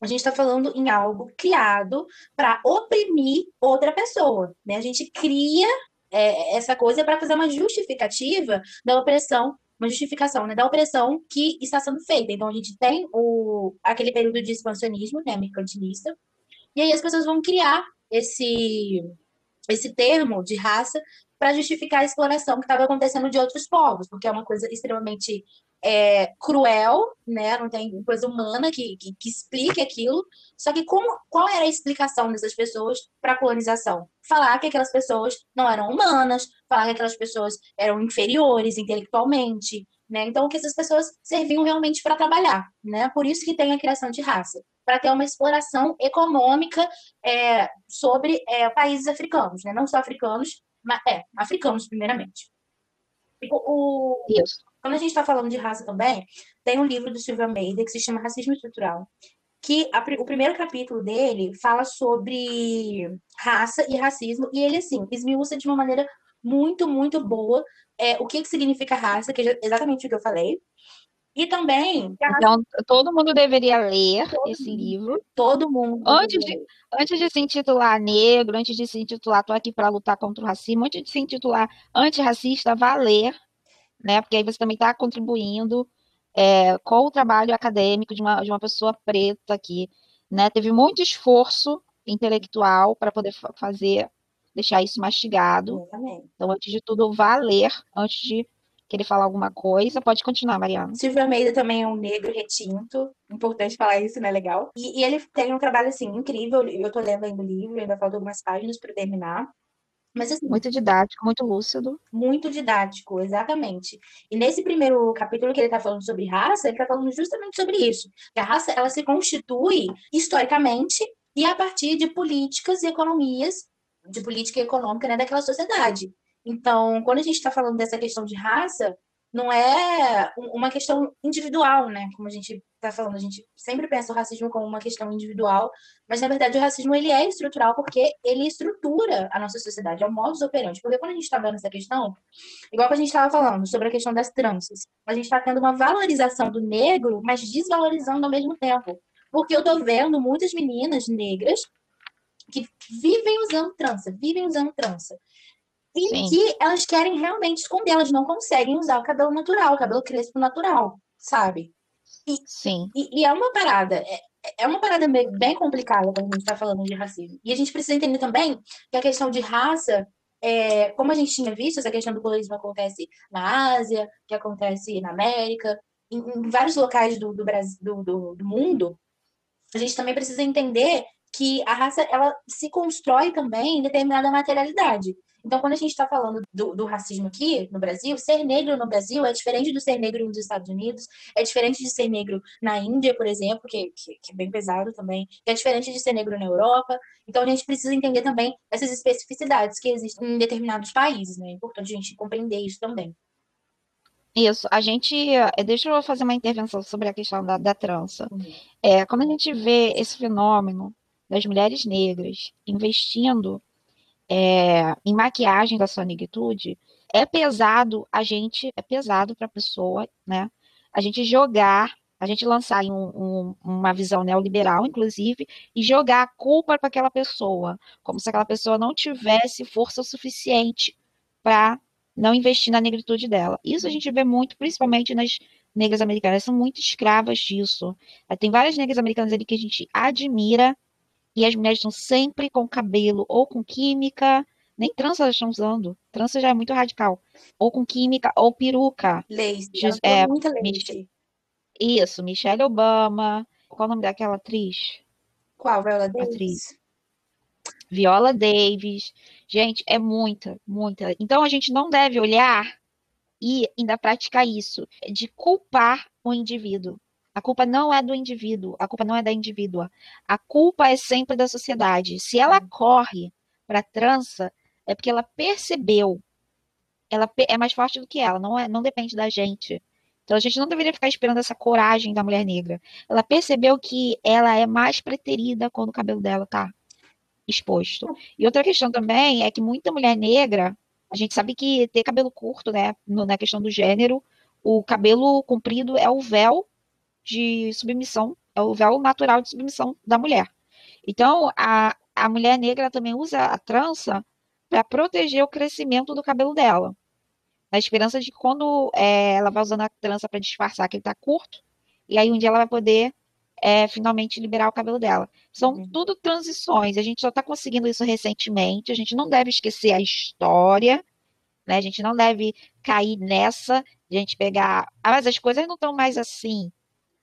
a gente está falando em algo criado para oprimir outra pessoa, né? A gente cria é, essa coisa para fazer uma justificativa da opressão, uma justificação né, da opressão que está sendo feita. Então, a gente tem o, aquele período de expansionismo, né, mercantilista, e aí as pessoas vão criar esse, esse termo de raça para justificar a exploração que estava acontecendo de outros povos, porque é uma coisa extremamente é, cruel, né? Não tem coisa humana que, que, que, explique aquilo. Só que como, qual era a explicação dessas pessoas para a colonização? Falar que aquelas pessoas não eram humanas, falar que aquelas pessoas eram inferiores intelectualmente, né? Então que essas pessoas serviam realmente para trabalhar, né? Por isso que tem a criação de raça, para ter uma exploração econômica é, sobre é, países africanos, né? Não só africanos, mas é africanos primeiramente. O, o. Quando a gente está falando de raça também, tem um livro do Silvio Almeida que se chama Racismo Estrutural, que a, o primeiro capítulo dele fala sobre raça e racismo, e ele, assim, esmiuça de uma maneira muito, muito boa é, o que, que significa raça, que é exatamente o que eu falei. E também. Então, todo mundo deveria ler todo esse mundo, livro. Todo mundo. Antes de, antes de se intitular negro, antes de se intitular Tô aqui para lutar contra o racismo, antes de se intitular antirracista, vá ler né? Porque aí você também está contribuindo é, com o trabalho acadêmico de uma, de uma pessoa preta aqui, né? Teve muito esforço intelectual para poder fazer, deixar isso mastigado. Então, antes de tudo, vá ler, antes de querer falar alguma coisa. Pode continuar, Mariana. Silvio Almeida também é um negro retinto. Importante falar isso, né? Legal. E, e ele tem um trabalho, assim, incrível. Eu estou lendo ainda o livro, ainda faltam algumas páginas para terminar. Mas assim, muito didático, muito lúcido. Muito didático, exatamente. E nesse primeiro capítulo que ele está falando sobre raça, ele está falando justamente sobre isso. Que a raça ela se constitui historicamente e a partir de políticas e economias, de política econômica né, daquela sociedade. Então, quando a gente está falando dessa questão de raça, não é uma questão individual, né? Como a gente está falando, a gente sempre pensa o racismo como uma questão individual, mas na verdade o racismo ele é estrutural porque ele estrutura a nossa sociedade, é o modus operandi. Porque quando a gente está vendo essa questão, igual que a gente estava falando sobre a questão das tranças, a gente está tendo uma valorização do negro, mas desvalorizando ao mesmo tempo. Porque eu estou vendo muitas meninas negras que vivem usando trança, vivem usando trança. E Sim. que elas querem realmente esconder, elas não conseguem usar o cabelo natural, o cabelo crespo natural, sabe? E, Sim. E, e é uma parada, é, é uma parada bem, bem complicada quando a gente está falando de racismo. E a gente precisa entender também que a questão de raça, é, como a gente tinha visto, essa questão do colorismo acontece na Ásia, que acontece na América, em, em vários locais do, do, Brasil, do, do, do mundo, a gente também precisa entender que a raça ela se constrói também em determinada materialidade. Então, quando a gente está falando do, do, racismo aqui no Brasil, ser negro no Brasil é diferente do ser negro nos Estados Unidos, é diferente de ser negro na Índia, por exemplo, que, que, que é bem pesado também, é diferente de ser negro na Europa. Então, a gente precisa entender também essas especificidades que existem em determinados países, né? É importante a gente compreender isso também. Isso, a gente. Eh, deixa eu fazer uma intervenção sobre a questão da, da trança. Uhum. É, quando a gente vê esse fenômeno das mulheres negras investindo é, em maquiagem da sua negritude, é pesado a gente, é pesado para a pessoa, né? A gente jogar, a gente lançar em um, um, uma visão neoliberal, inclusive, e jogar a culpa para aquela pessoa, como se aquela pessoa não tivesse força suficiente para não investir na negritude dela. Isso a gente vê muito, principalmente nas negras americanas, são muito escravas disso. Tem várias negras americanas ali que a gente admira, e as mulheres estão sempre com cabelo ou com química, nem trança elas estão usando. Trança já é muito radical. Ou com química, ou peruca. Lace, é, muita lace. Isso, Michelle Obama. Qual o nome daquela atriz? Qual, Viola Davis? Atriz. Viola Davis. Gente, é muita, muita. Então a gente não deve olhar e ainda praticar isso, de culpar o indivíduo. A culpa não é do indivíduo, a culpa não é da indivídua. A culpa é sempre da sociedade. Se ela corre para a trança, é porque ela percebeu. Ela é mais forte do que ela, não, é, não depende da gente. Então a gente não deveria ficar esperando essa coragem da mulher negra. Ela percebeu que ela é mais preterida quando o cabelo dela tá exposto. E outra questão também é que muita mulher negra, a gente sabe que ter cabelo curto, né, na questão do gênero, o cabelo comprido é o véu de submissão, é o véu natural de submissão da mulher. Então, a, a mulher negra também usa a trança para proteger o crescimento do cabelo dela. Na esperança de que quando é, ela vai usando a trança para disfarçar que ele está curto, e aí um dia ela vai poder é, finalmente liberar o cabelo dela. São uhum. tudo transições. A gente só está conseguindo isso recentemente. A gente não deve esquecer a história, né? A gente não deve cair nessa de a gente pegar. Ah, mas as coisas não estão mais assim.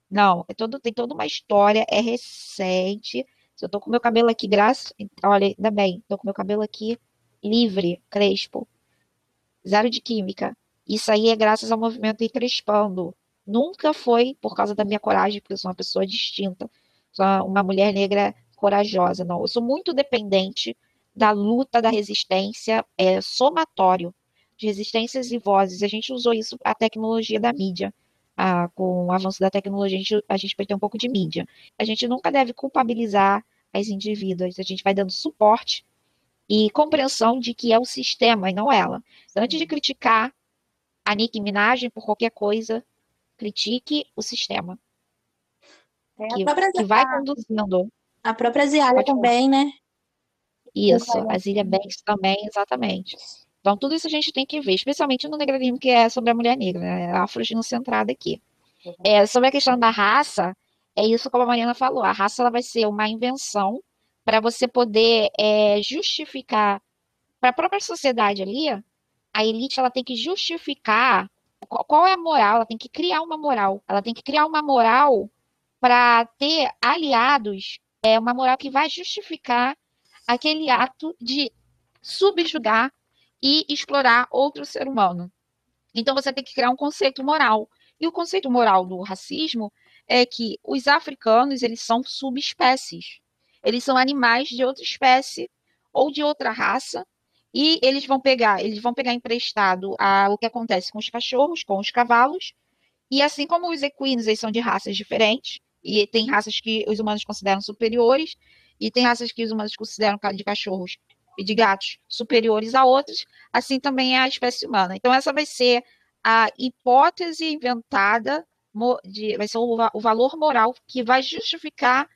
Não, é todo, tem toda uma história, é recente. Se eu tô com meu cabelo aqui, graças. Olha, ainda bem, tô com meu cabelo aqui livre, crespo. Zero de química. Isso aí é graças ao movimento Encrespando. Nunca foi por causa da minha coragem, porque eu sou uma pessoa distinta. Sou uma mulher negra corajosa. Não, eu sou muito dependente da luta, da resistência, é somatório de resistências e vozes. A gente usou isso, a tecnologia da mídia. Ah, com o avanço da tecnologia, a gente, a gente ter um pouco de mídia. A gente nunca deve culpabilizar as indivíduas, a gente vai dando suporte e compreensão de que é o sistema e não ela. Então, antes de criticar a Nicki Minaj por qualquer coisa, critique o sistema. É, que, que vai conduzindo. A própria Ziália também, né? Isso, a Zilia Banks também, exatamente. Então, tudo isso a gente tem que ver, especialmente no negranismo, que é sobre a mulher negra, né? afro-genocentrada aqui. Uhum. É, sobre a questão da raça, é isso como a Mariana falou, a raça ela vai ser uma invenção para você poder é, justificar para a própria sociedade ali, a elite ela tem que justificar qual é a moral? Ela tem que criar uma moral. Ela tem que criar uma moral para ter aliados, é uma moral que vai justificar aquele ato de subjugar e explorar outro ser humano. Então você tem que criar um conceito moral. E o conceito moral do racismo é que os africanos, eles são subespécies. Eles são animais de outra espécie ou de outra raça e eles vão pegar, eles vão pegar emprestado a, o que acontece com os cachorros, com os cavalos, e assim como os equinos, eles são de raças diferentes, e tem raças que os humanos consideram superiores, e tem raças que os humanos consideram de cachorros e de gatos superiores a outros, assim também é a espécie humana. Então, essa vai ser a hipótese inventada, de, vai ser o, o valor moral que vai justificar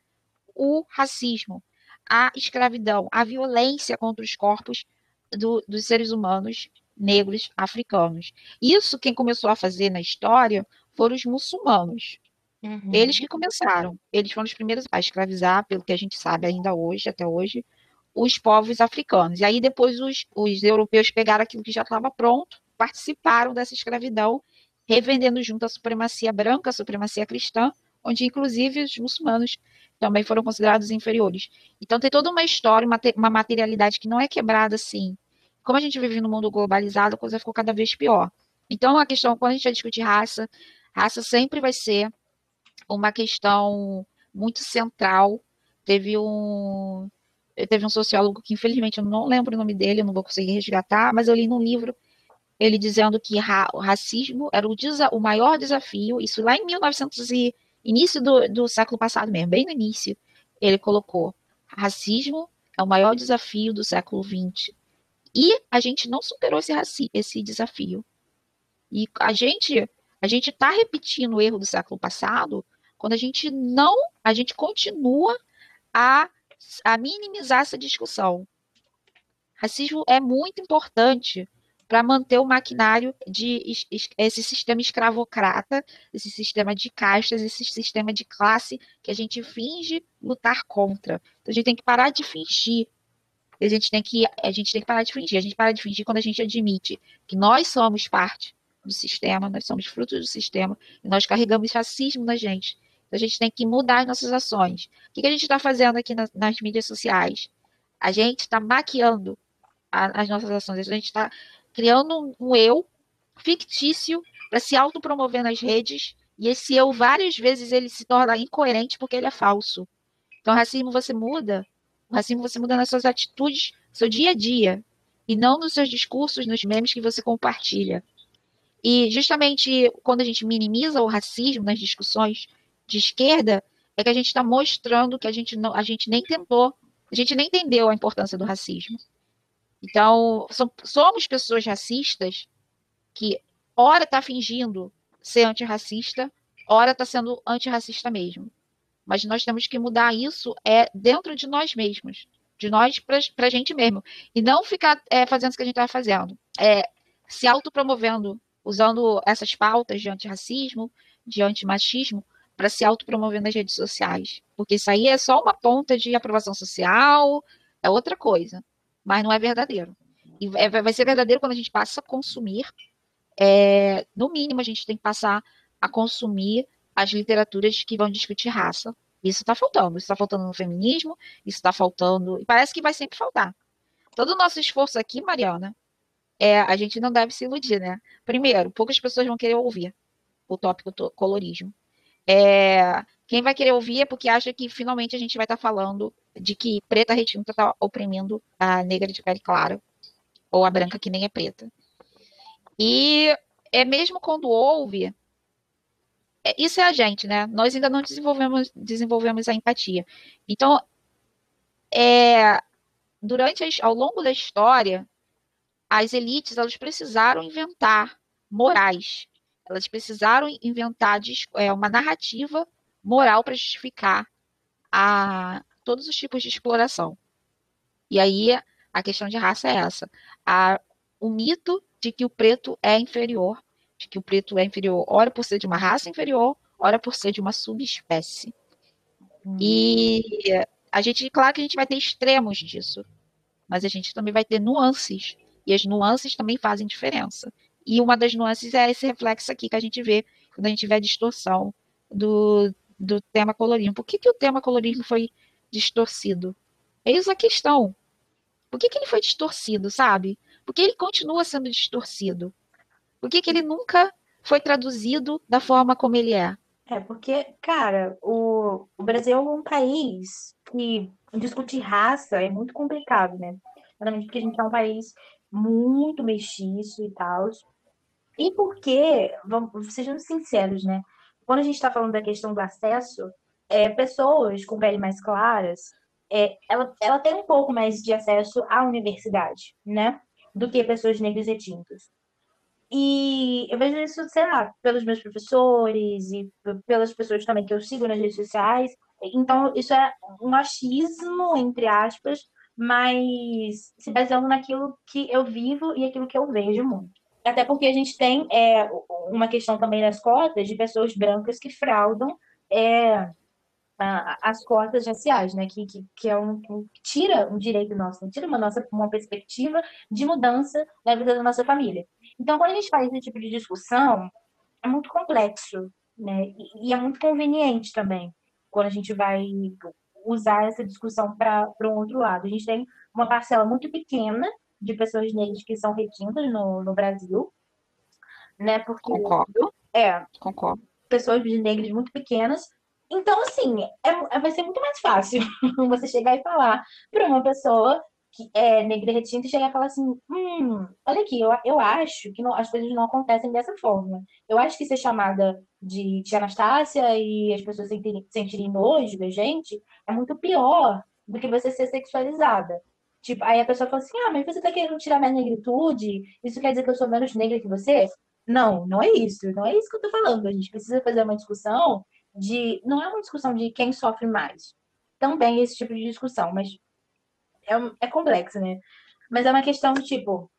o racismo, a escravidão, a violência contra os corpos do, dos seres humanos negros africanos. Isso quem começou a fazer na história foram os muçulmanos. Uhum. Eles que começaram. Eles foram os primeiros a escravizar, pelo que a gente sabe ainda hoje, até hoje, os povos africanos. E aí depois os, os europeus pegaram aquilo que já estava pronto, participaram dessa escravidão, revendendo junto a supremacia branca, a supremacia cristã, onde inclusive os muçulmanos também foram considerados inferiores. Então tem toda uma história, uma, uma materialidade que não é quebrada assim. Como a gente vive no mundo globalizado, a coisa ficou cada vez pior. Então a questão, quando a gente vai discutir raça, raça sempre vai ser uma questão muito central. Teve um teve um sociólogo que infelizmente eu não lembro o nome dele, eu não vou conseguir resgatar, mas eu li num livro ele dizendo que ra o racismo era o, o maior desafio, isso lá em 1900 e início do, do século passado mesmo, bem no início, ele colocou: racismo é o maior desafio do século XX. E a gente não superou esse, esse desafio. E a gente a gente está repetindo o erro do século passado quando a gente não, a gente continua a, a minimizar essa discussão. Racismo é muito importante para manter o maquinário de esse sistema escravocrata, esse sistema de castas, esse sistema de classe que a gente finge lutar contra. Então a gente tem que parar de fingir. A gente tem que a gente tem que parar de fingir. A gente para de fingir quando a gente admite que nós somos parte do sistema, nós somos frutos do sistema e nós carregamos racismo na gente. A gente tem que mudar as nossas ações. O que a gente está fazendo aqui nas, nas mídias sociais? A gente está maquiando a, as nossas ações. A gente está criando um, eu fictício para se autopromover nas redes, e esse eu, várias vezes, ele se torna incoerente porque ele é falso. Então, racismo você muda. O racismo você muda nas suas atitudes, seu dia a dia, e não nos seus discursos, nos memes que você compartilha. E justamente quando a gente minimiza o racismo nas discussões de esquerda, é que a gente está mostrando que a gente, não, a gente nem tentou, a gente nem entendeu a importância do racismo. Então, somos pessoas racistas que, ora, está fingindo ser antirracista, ora, está sendo antirracista mesmo. Mas nós temos que mudar isso é dentro de nós mesmos. de nós para a gente mesmo. E não ficar é, fazendo o que a gente estava fazendo. É, se autopromovendo, usando essas pautas de antirracismo, de antimachismo, para se autopromover nas redes sociais. Porque isso aí é só uma ponta de aprovação social, é outra coisa. Mas não é verdadeiro. E é, vai ser verdadeiro quando a gente passa a consumir. É, no mínimo, a gente tem que passar a consumir as literaturas que vão discutir raça. Isso está faltando. Isso está faltando no feminismo, isso está faltando. E parece que vai sempre faltar. Todo o nosso esforço aqui, Mariana, é, a gente não deve se iludir, né? Primeiro, poucas pessoas vão querer ouvir o tópico colorismo. É, quem vai querer ouvir é porque acha que finalmente a gente vai estar tá falando de que preta retinta está oprimindo a negra de pele clara, ou a branca que nem é preta. E é mesmo quando ouve, é, isso é a gente, né? Nós ainda não desenvolvemos, desenvolvemos a empatia. Então, é, durante ao longo da história, as elites elas precisaram inventar morais, elas precisaram inventar é, uma narrativa moral para justificar a, todos os tipos de exploração. E aí a questão de raça é essa: a, o mito de que o preto é inferior, de que o preto é inferior, ora por ser de uma raça inferior, ora por ser de uma subespécie. Hum. E a gente, claro que a gente vai ter extremos disso, mas a gente também vai ter nuances e as nuances também fazem diferença. E uma das nuances é esse reflexo aqui que a gente vê quando a gente vê a distorção do, do tema colorismo. Por que, que o tema colorismo foi distorcido? Eis a questão. Por que, que ele foi distorcido, sabe? Por que ele continua sendo distorcido? Por que, que ele nunca foi traduzido da forma como ele é? É, porque, cara, o, o Brasil é um país que discutir raça é muito complicado, né? Exatamente porque a gente é um país muito mexiço e tal. E porque, vamos, sejam sinceros, né? Quando a gente está falando da questão do acesso, é, pessoas com pele mais claras, é, ela, ela tem um pouco mais de acesso à universidade, né? Do que pessoas negras e tintas. E eu vejo isso, sei lá, pelos meus professores e pelas pessoas também que eu sigo nas redes sociais. Então, isso é um machismo, entre aspas, mas se baseando naquilo que eu vivo e aquilo que eu vejo muito. Até porque a gente tem é, uma questão também nas cotas de pessoas brancas que fraudam é, as cotas raciais, né? Que, que, que é um, que tira um direito nosso, tira uma nossa uma perspectiva de mudança na vida da nossa família. Então, quando a gente faz esse tipo de discussão, é muito complexo, né? E, e é muito conveniente também quando a gente vai usar essa discussão para um outro lado. A gente tem uma parcela muito pequena de pessoas negras que são retintas no, no Brasil, né? Porque concordo. É, concordo. Pessoas negras muito pequenas. Então, assim, é, é vai ser muito mais fácil [LAUGHS] você chegar e falar para uma pessoa que é negra e chegar e falar assim, hum, olha aqui, eu, eu acho que não, as coisas não acontecem dessa forma. Eu acho que ser chamada de tia Anastácia e as pessoas sentirem, sentirem nojo da gente é muito pior do que você ser sexualizada. Tipo, aí a pessoa fala assim, ah, mas você tá querendo tirar minha negritude? Isso quer dizer que eu sou menos negra que você? Não, não é isso. Não é isso que eu tô falando. A gente precisa fazer uma discussão de... Não é uma discussão de quem sofre mais. Também esse tipo de discussão, mas é, é complexo, né? Mas é uma questão de, tipo,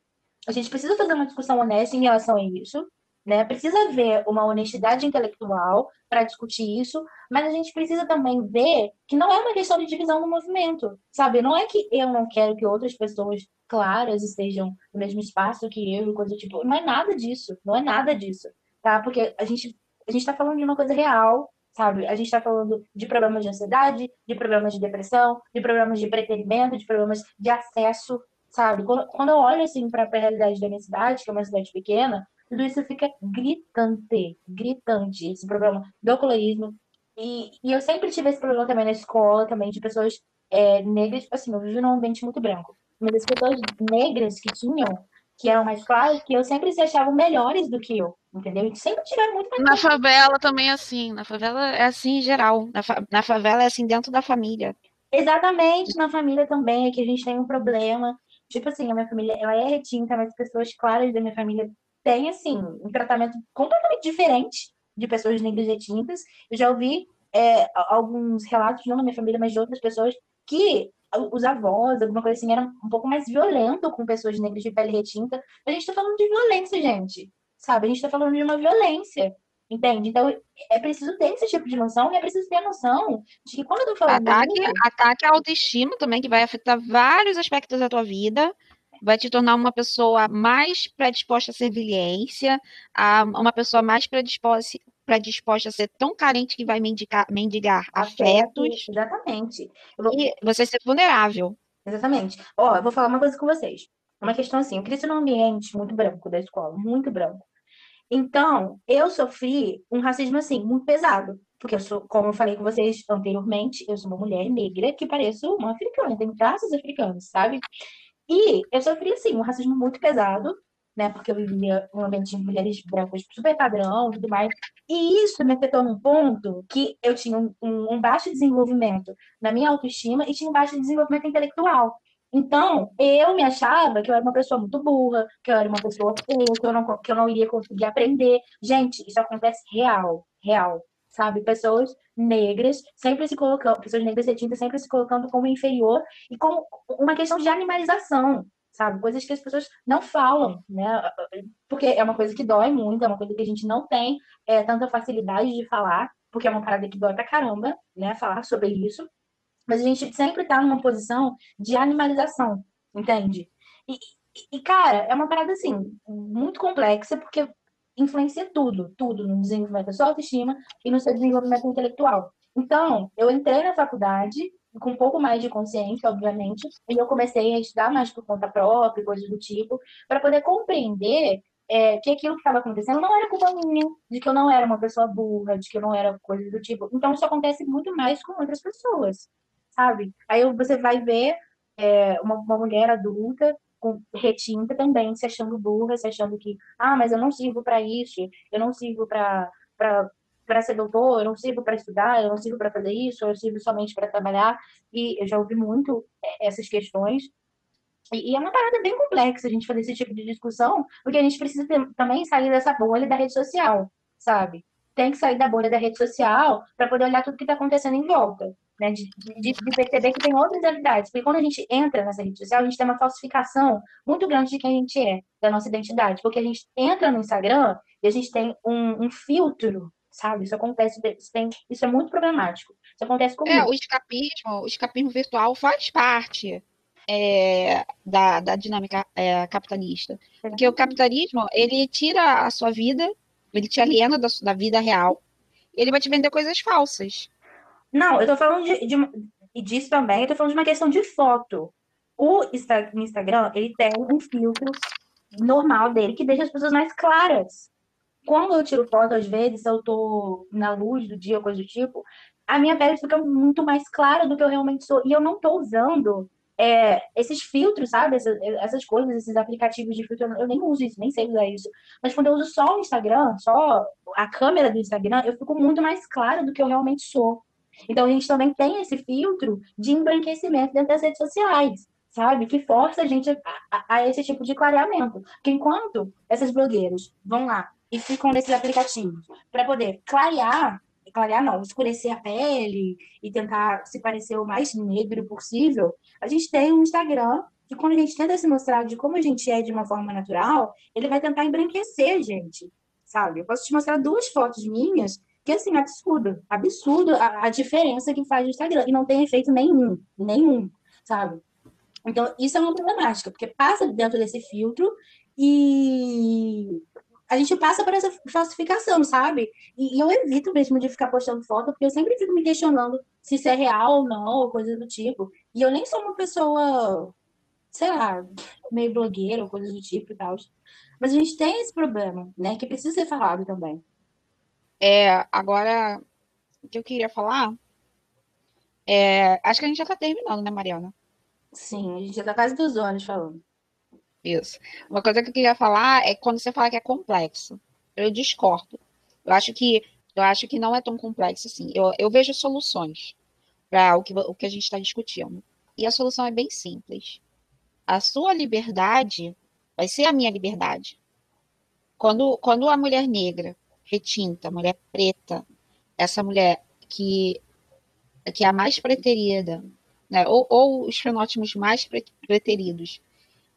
a gente precisa fazer uma discussão honesta em relação a isso, né? Precisa haver uma honestidade intelectual para discutir isso, mas a gente precisa também ver que não é uma questão de divisão do movimento, sabe? Não é que eu não quero que outras pessoas claras estejam no mesmo espaço que eu coisa tipo, não é nada disso, não é nada disso, tá? Porque a gente a gente está falando de uma coisa real, sabe? A gente está falando de problemas de ansiedade, de problemas de depressão, de problemas de preterimento, de problemas de acesso, sabe? Quando, eu olho assim para a realidade da minha cidade, que é uma cidade pequena, tudo isso fica gritante, gritante, esse problema do colorismo. E, e eu sempre tive esse problema também na escola, também, de pessoas é, negras, assim, eu vivo num ambiente muito branco, mas as pessoas negras que tinham, que eram mais claras, que eu sempre se achavam melhores do que eu, entendeu? E sempre tiveram muito mais. Na favela também é assim, na favela é assim em geral, na, fa na favela é assim dentro da família. Exatamente, na família também, é que a gente tem um problema. Tipo assim, a minha família, ela é retinta, mas as pessoas claras da minha família têm, assim, um tratamento completamente diferente de pessoas negras retintas. Eu já ouvi é, alguns relatos, não da minha família, mas de outras pessoas, que os avós, alguma coisa assim, eram um pouco mais violento com pessoas negras de pele retinta. A gente tá falando de violência, gente. Sabe? A gente tá falando de uma violência. Entende? Então, é preciso ter esse tipo de noção e é preciso ter a noção de que quando eu tô falando. Ataque, isso, ataque à autoestima também, que vai afetar vários aspectos da tua vida vai te tornar uma pessoa mais predisposta à serviliência, a uma pessoa mais predisposta, predisposta a ser tão carente que vai mendigar, mendigar afetos. Exatamente. Vou... E você ser vulnerável. Exatamente. Ó, eu vou falar uma coisa com vocês. Uma questão assim, eu cresci num ambiente muito branco da escola, muito branco. Então, eu sofri um racismo assim, muito pesado. Porque eu sou, como eu falei com vocês anteriormente, eu sou uma mulher negra que pareço uma africana, tenho traços africanos, sabe? E eu sofri, assim, um racismo muito pesado, né? Porque eu vivia um ambiente de mulheres brancas super padrão e tudo mais. E isso me afetou num ponto que eu tinha um, um, baixo desenvolvimento na minha autoestima e tinha um baixo desenvolvimento intelectual. Então, eu me achava que eu era uma pessoa muito burra, que eu era uma pessoa feia, que eu não, que eu não iria conseguir aprender. Gente, isso acontece real, real sabe? Pessoas negras sempre se colocando, pessoas negras retintas sempre se colocando como inferior e como uma questão de animalização, sabe? Coisas que as pessoas não falam, né? Porque é uma coisa que dói muito, é uma coisa que a gente não tem é, tanta facilidade de falar, porque é uma parada que dói pra caramba, né? Falar sobre isso. Mas a gente sempre tá numa posição de animalização, entende? E, e, cara, é uma parada assim, muito complexa, porque influencia tudo, tudo no desenvolvimento da sua autoestima e no seu desenvolvimento intelectual. Então, eu entrei na faculdade com um pouco mais de consciência, obviamente, e eu comecei a estudar mais por conta própria, coisas do tipo, para poder compreender é, que aquilo que estava acontecendo não era culpa minha, de que eu não era uma pessoa burra, de que eu não era coisa do tipo. Então, isso acontece muito mais com outras pessoas, sabe? Aí você vai ver é, uma, uma mulher adulta com retinta também, se achando burra, se achando que, ah, mas eu não sirvo para isso, eu não sirvo para para ser doutor, eu não sirvo para estudar, eu não sirvo para fazer isso, eu sirvo somente para trabalhar. E eu já ouvi muito é, essas questões. E, é uma parada bem complexa a gente fazer esse tipo de discussão, porque a gente precisa ter, também sair dessa bolha da rede social, sabe? Tem que sair da bolha da rede social para poder olhar tudo que está acontecendo em volta né, de, de, de, perceber que tem outras realidades. Porque quando a gente entra nessa rede social, a gente tem uma falsificação muito grande de quem a gente é, da nossa identidade. Porque a gente entra no Instagram e a gente tem um, um filtro, sabe? Isso acontece, tem, isso é muito problemático. Isso acontece comigo. É, o escapismo, o escapismo virtual faz parte é, da, da dinâmica é, capitalista. Porque o capitalismo, ele tira a sua vida, ele te aliena da, da vida real, ele vai te vender coisas falsas. Não, eu tô falando de, de, disso também, eu tô falando de uma questão de foto. O Instagram, ele tem um filtro normal dele que deixa as pessoas mais claras. Quando eu tiro foto, às vezes, eu tô na luz do dia, coisa do tipo, a minha pele fica muito mais clara do que eu realmente sou. E eu não tô usando é, esses filtros, sabe? Essas, essas, coisas, esses aplicativos de filtro, eu nem uso isso, nem sei usar isso. Mas quando eu uso só o Instagram, só a câmera do Instagram, eu fico muito mais clara do que eu realmente sou. Então, a gente também tem esse filtro de embranquecimento dentro das redes sociais, sabe? Que força a gente a, a, a esse tipo de clareamento. Porque enquanto essas blogueiras vão lá e ficam nesses aplicativos para poder clarear, clarear não, escurecer a pele e tentar se parecer o mais negro possível, a gente tem um Instagram que quando a gente tenta se mostrar de como a gente é de uma forma natural, ele vai tentar embranquecer a gente, sabe? Eu posso te mostrar duas fotos minhas que assim, absurdo, absurdo a, a, diferença que faz o Instagram. E não tem efeito nenhum, nenhum, sabe? Então, isso é uma problemática, porque passa dentro desse filtro e a gente passa por essa falsificação, sabe? E, e, eu evito mesmo de ficar postando foto, porque eu sempre fico me questionando se isso é real ou não, ou coisa do tipo. E eu nem sou uma pessoa, sei lá, meio blogueira ou coisa do tipo e tal. Mas a gente tem esse problema, né? Que precisa ser falado também. É, agora, o que eu queria falar é, acho que a gente já está terminando, né, Mariana? Sim, a gente já está quase duas horas falando. Isso. Uma coisa que eu queria falar é quando você fala que é complexo. Eu discordo. Eu acho que eu acho que não é tão complexo assim. Eu, eu vejo soluções para o que, o que a gente está discutindo. E a solução é bem simples. A sua liberdade vai ser a minha liberdade. Quando, quando a mulher negra retinta, mulher preta, essa mulher que, que é a mais preterida, né, ou, ou os fenótipos mais preteridos,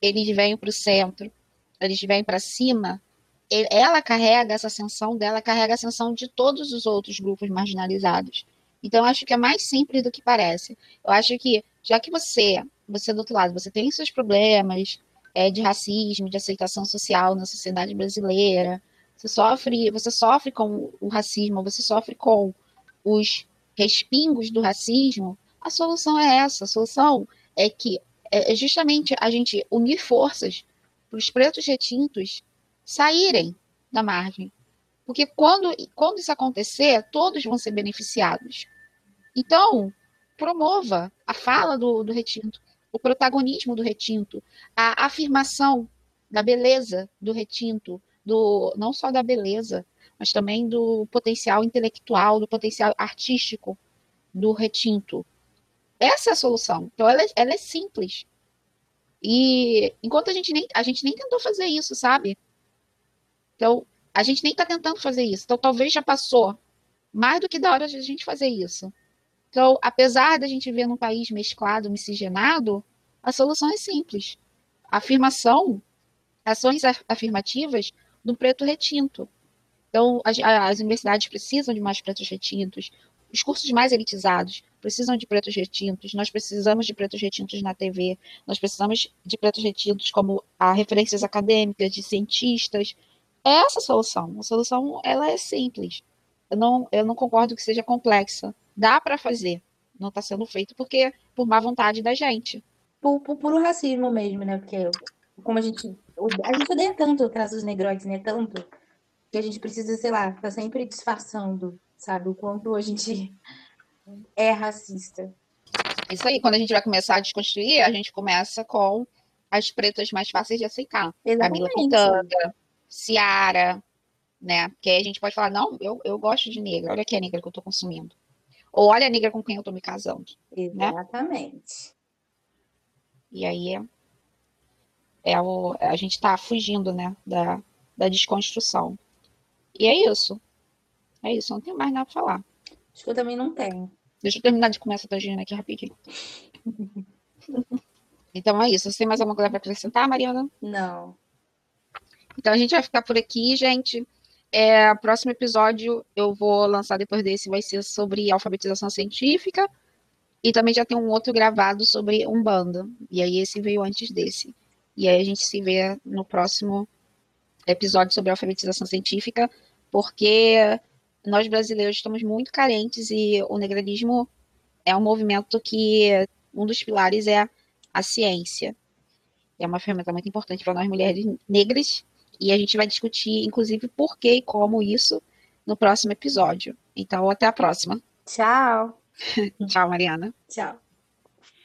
eles vêm para o centro, eles vêm para cima, ela carrega essa ascensão dela, carrega a ascensão de todos os outros grupos marginalizados. Então, acho que é mais simples do que parece. Eu acho que, já que você, você do outro lado, você tem seus problemas é, de racismo, de aceitação social na sociedade brasileira, você sofre, você sofre com o racismo, você sofre com os respingos do racismo, a solução é essa. A solução é que é, é justamente a gente unir forças para os pretos retintos saírem da margem. Porque quando, quando isso acontecer, todos vão ser beneficiados. Então, promova a fala do, do retinto, o protagonismo do retinto, a afirmação da beleza do retinto, do não só da beleza, mas também do potencial intelectual, do potencial artístico do retinto. Essa é a solução. Então, ela, é, ela é simples. E enquanto a gente nem a gente nem tentou fazer isso, sabe? Então, a gente nem está tentando fazer isso. Então, talvez já passou mais do que da hora de a gente fazer isso. Então, apesar da gente ver num país mesclado, miscigenado, a solução é simples. Afirmação, ações afirmativas do preto retinto. Então, as, as universidades precisam de mais pretos retintos, os cursos mais elitizados precisam de pretos retintos, nós precisamos de pretos retintos na TV, nós precisamos de pretos retintos como referências acadêmicas, de cientistas. É essa a solução. A solução ela é simples. Eu não, eu não concordo que seja complexa. Dá para fazer. Não está sendo feito porque por má vontade da gente. Por, por puro racismo mesmo, né? Porque como a gente. A gente odeia tanto traços negroides, né? Tanto que a gente precisa, sei lá, tá sempre disfarçando, sabe? O quanto a gente [LAUGHS] é racista. Isso aí, quando a gente vai começar a desconstruir, a gente começa com as pretas mais fáceis de aceitar. Exatamente. Camila Pitanga, Ciara, né? Porque aí a gente pode falar, não, eu, eu gosto de negra, olha aqui a negra que eu tô consumindo. Ou olha a negra com quem eu tô me casando. Né? Exatamente. Né? E aí é o, a gente tá fugindo, né, da, da desconstrução. E é isso. É isso, não tenho mais nada pra falar. Acho que eu também não tenho. Deixa eu terminar de comer essa tangina aqui rapidinho. [LAUGHS] então é isso. Você tem mais alguma coisa para acrescentar, Mariana? Não. Então a gente vai ficar por aqui, gente. É, o próximo episódio eu vou lançar depois desse vai ser sobre alfabetização científica. E também já tem um outro gravado sobre Umbanda. E aí esse veio antes desse. E aí a gente se vê no próximo episódio sobre alfabetização científica, porque nós brasileiros estamos muito carentes e o negralismo é um movimento que um dos pilares é a ciência. É uma ferramenta muito importante para nós mulheres negras e a gente vai discutir, inclusive, por que e como isso no próximo episódio. Então, até a próxima. Tchau. [LAUGHS] Tchau, Mariana. Tchau.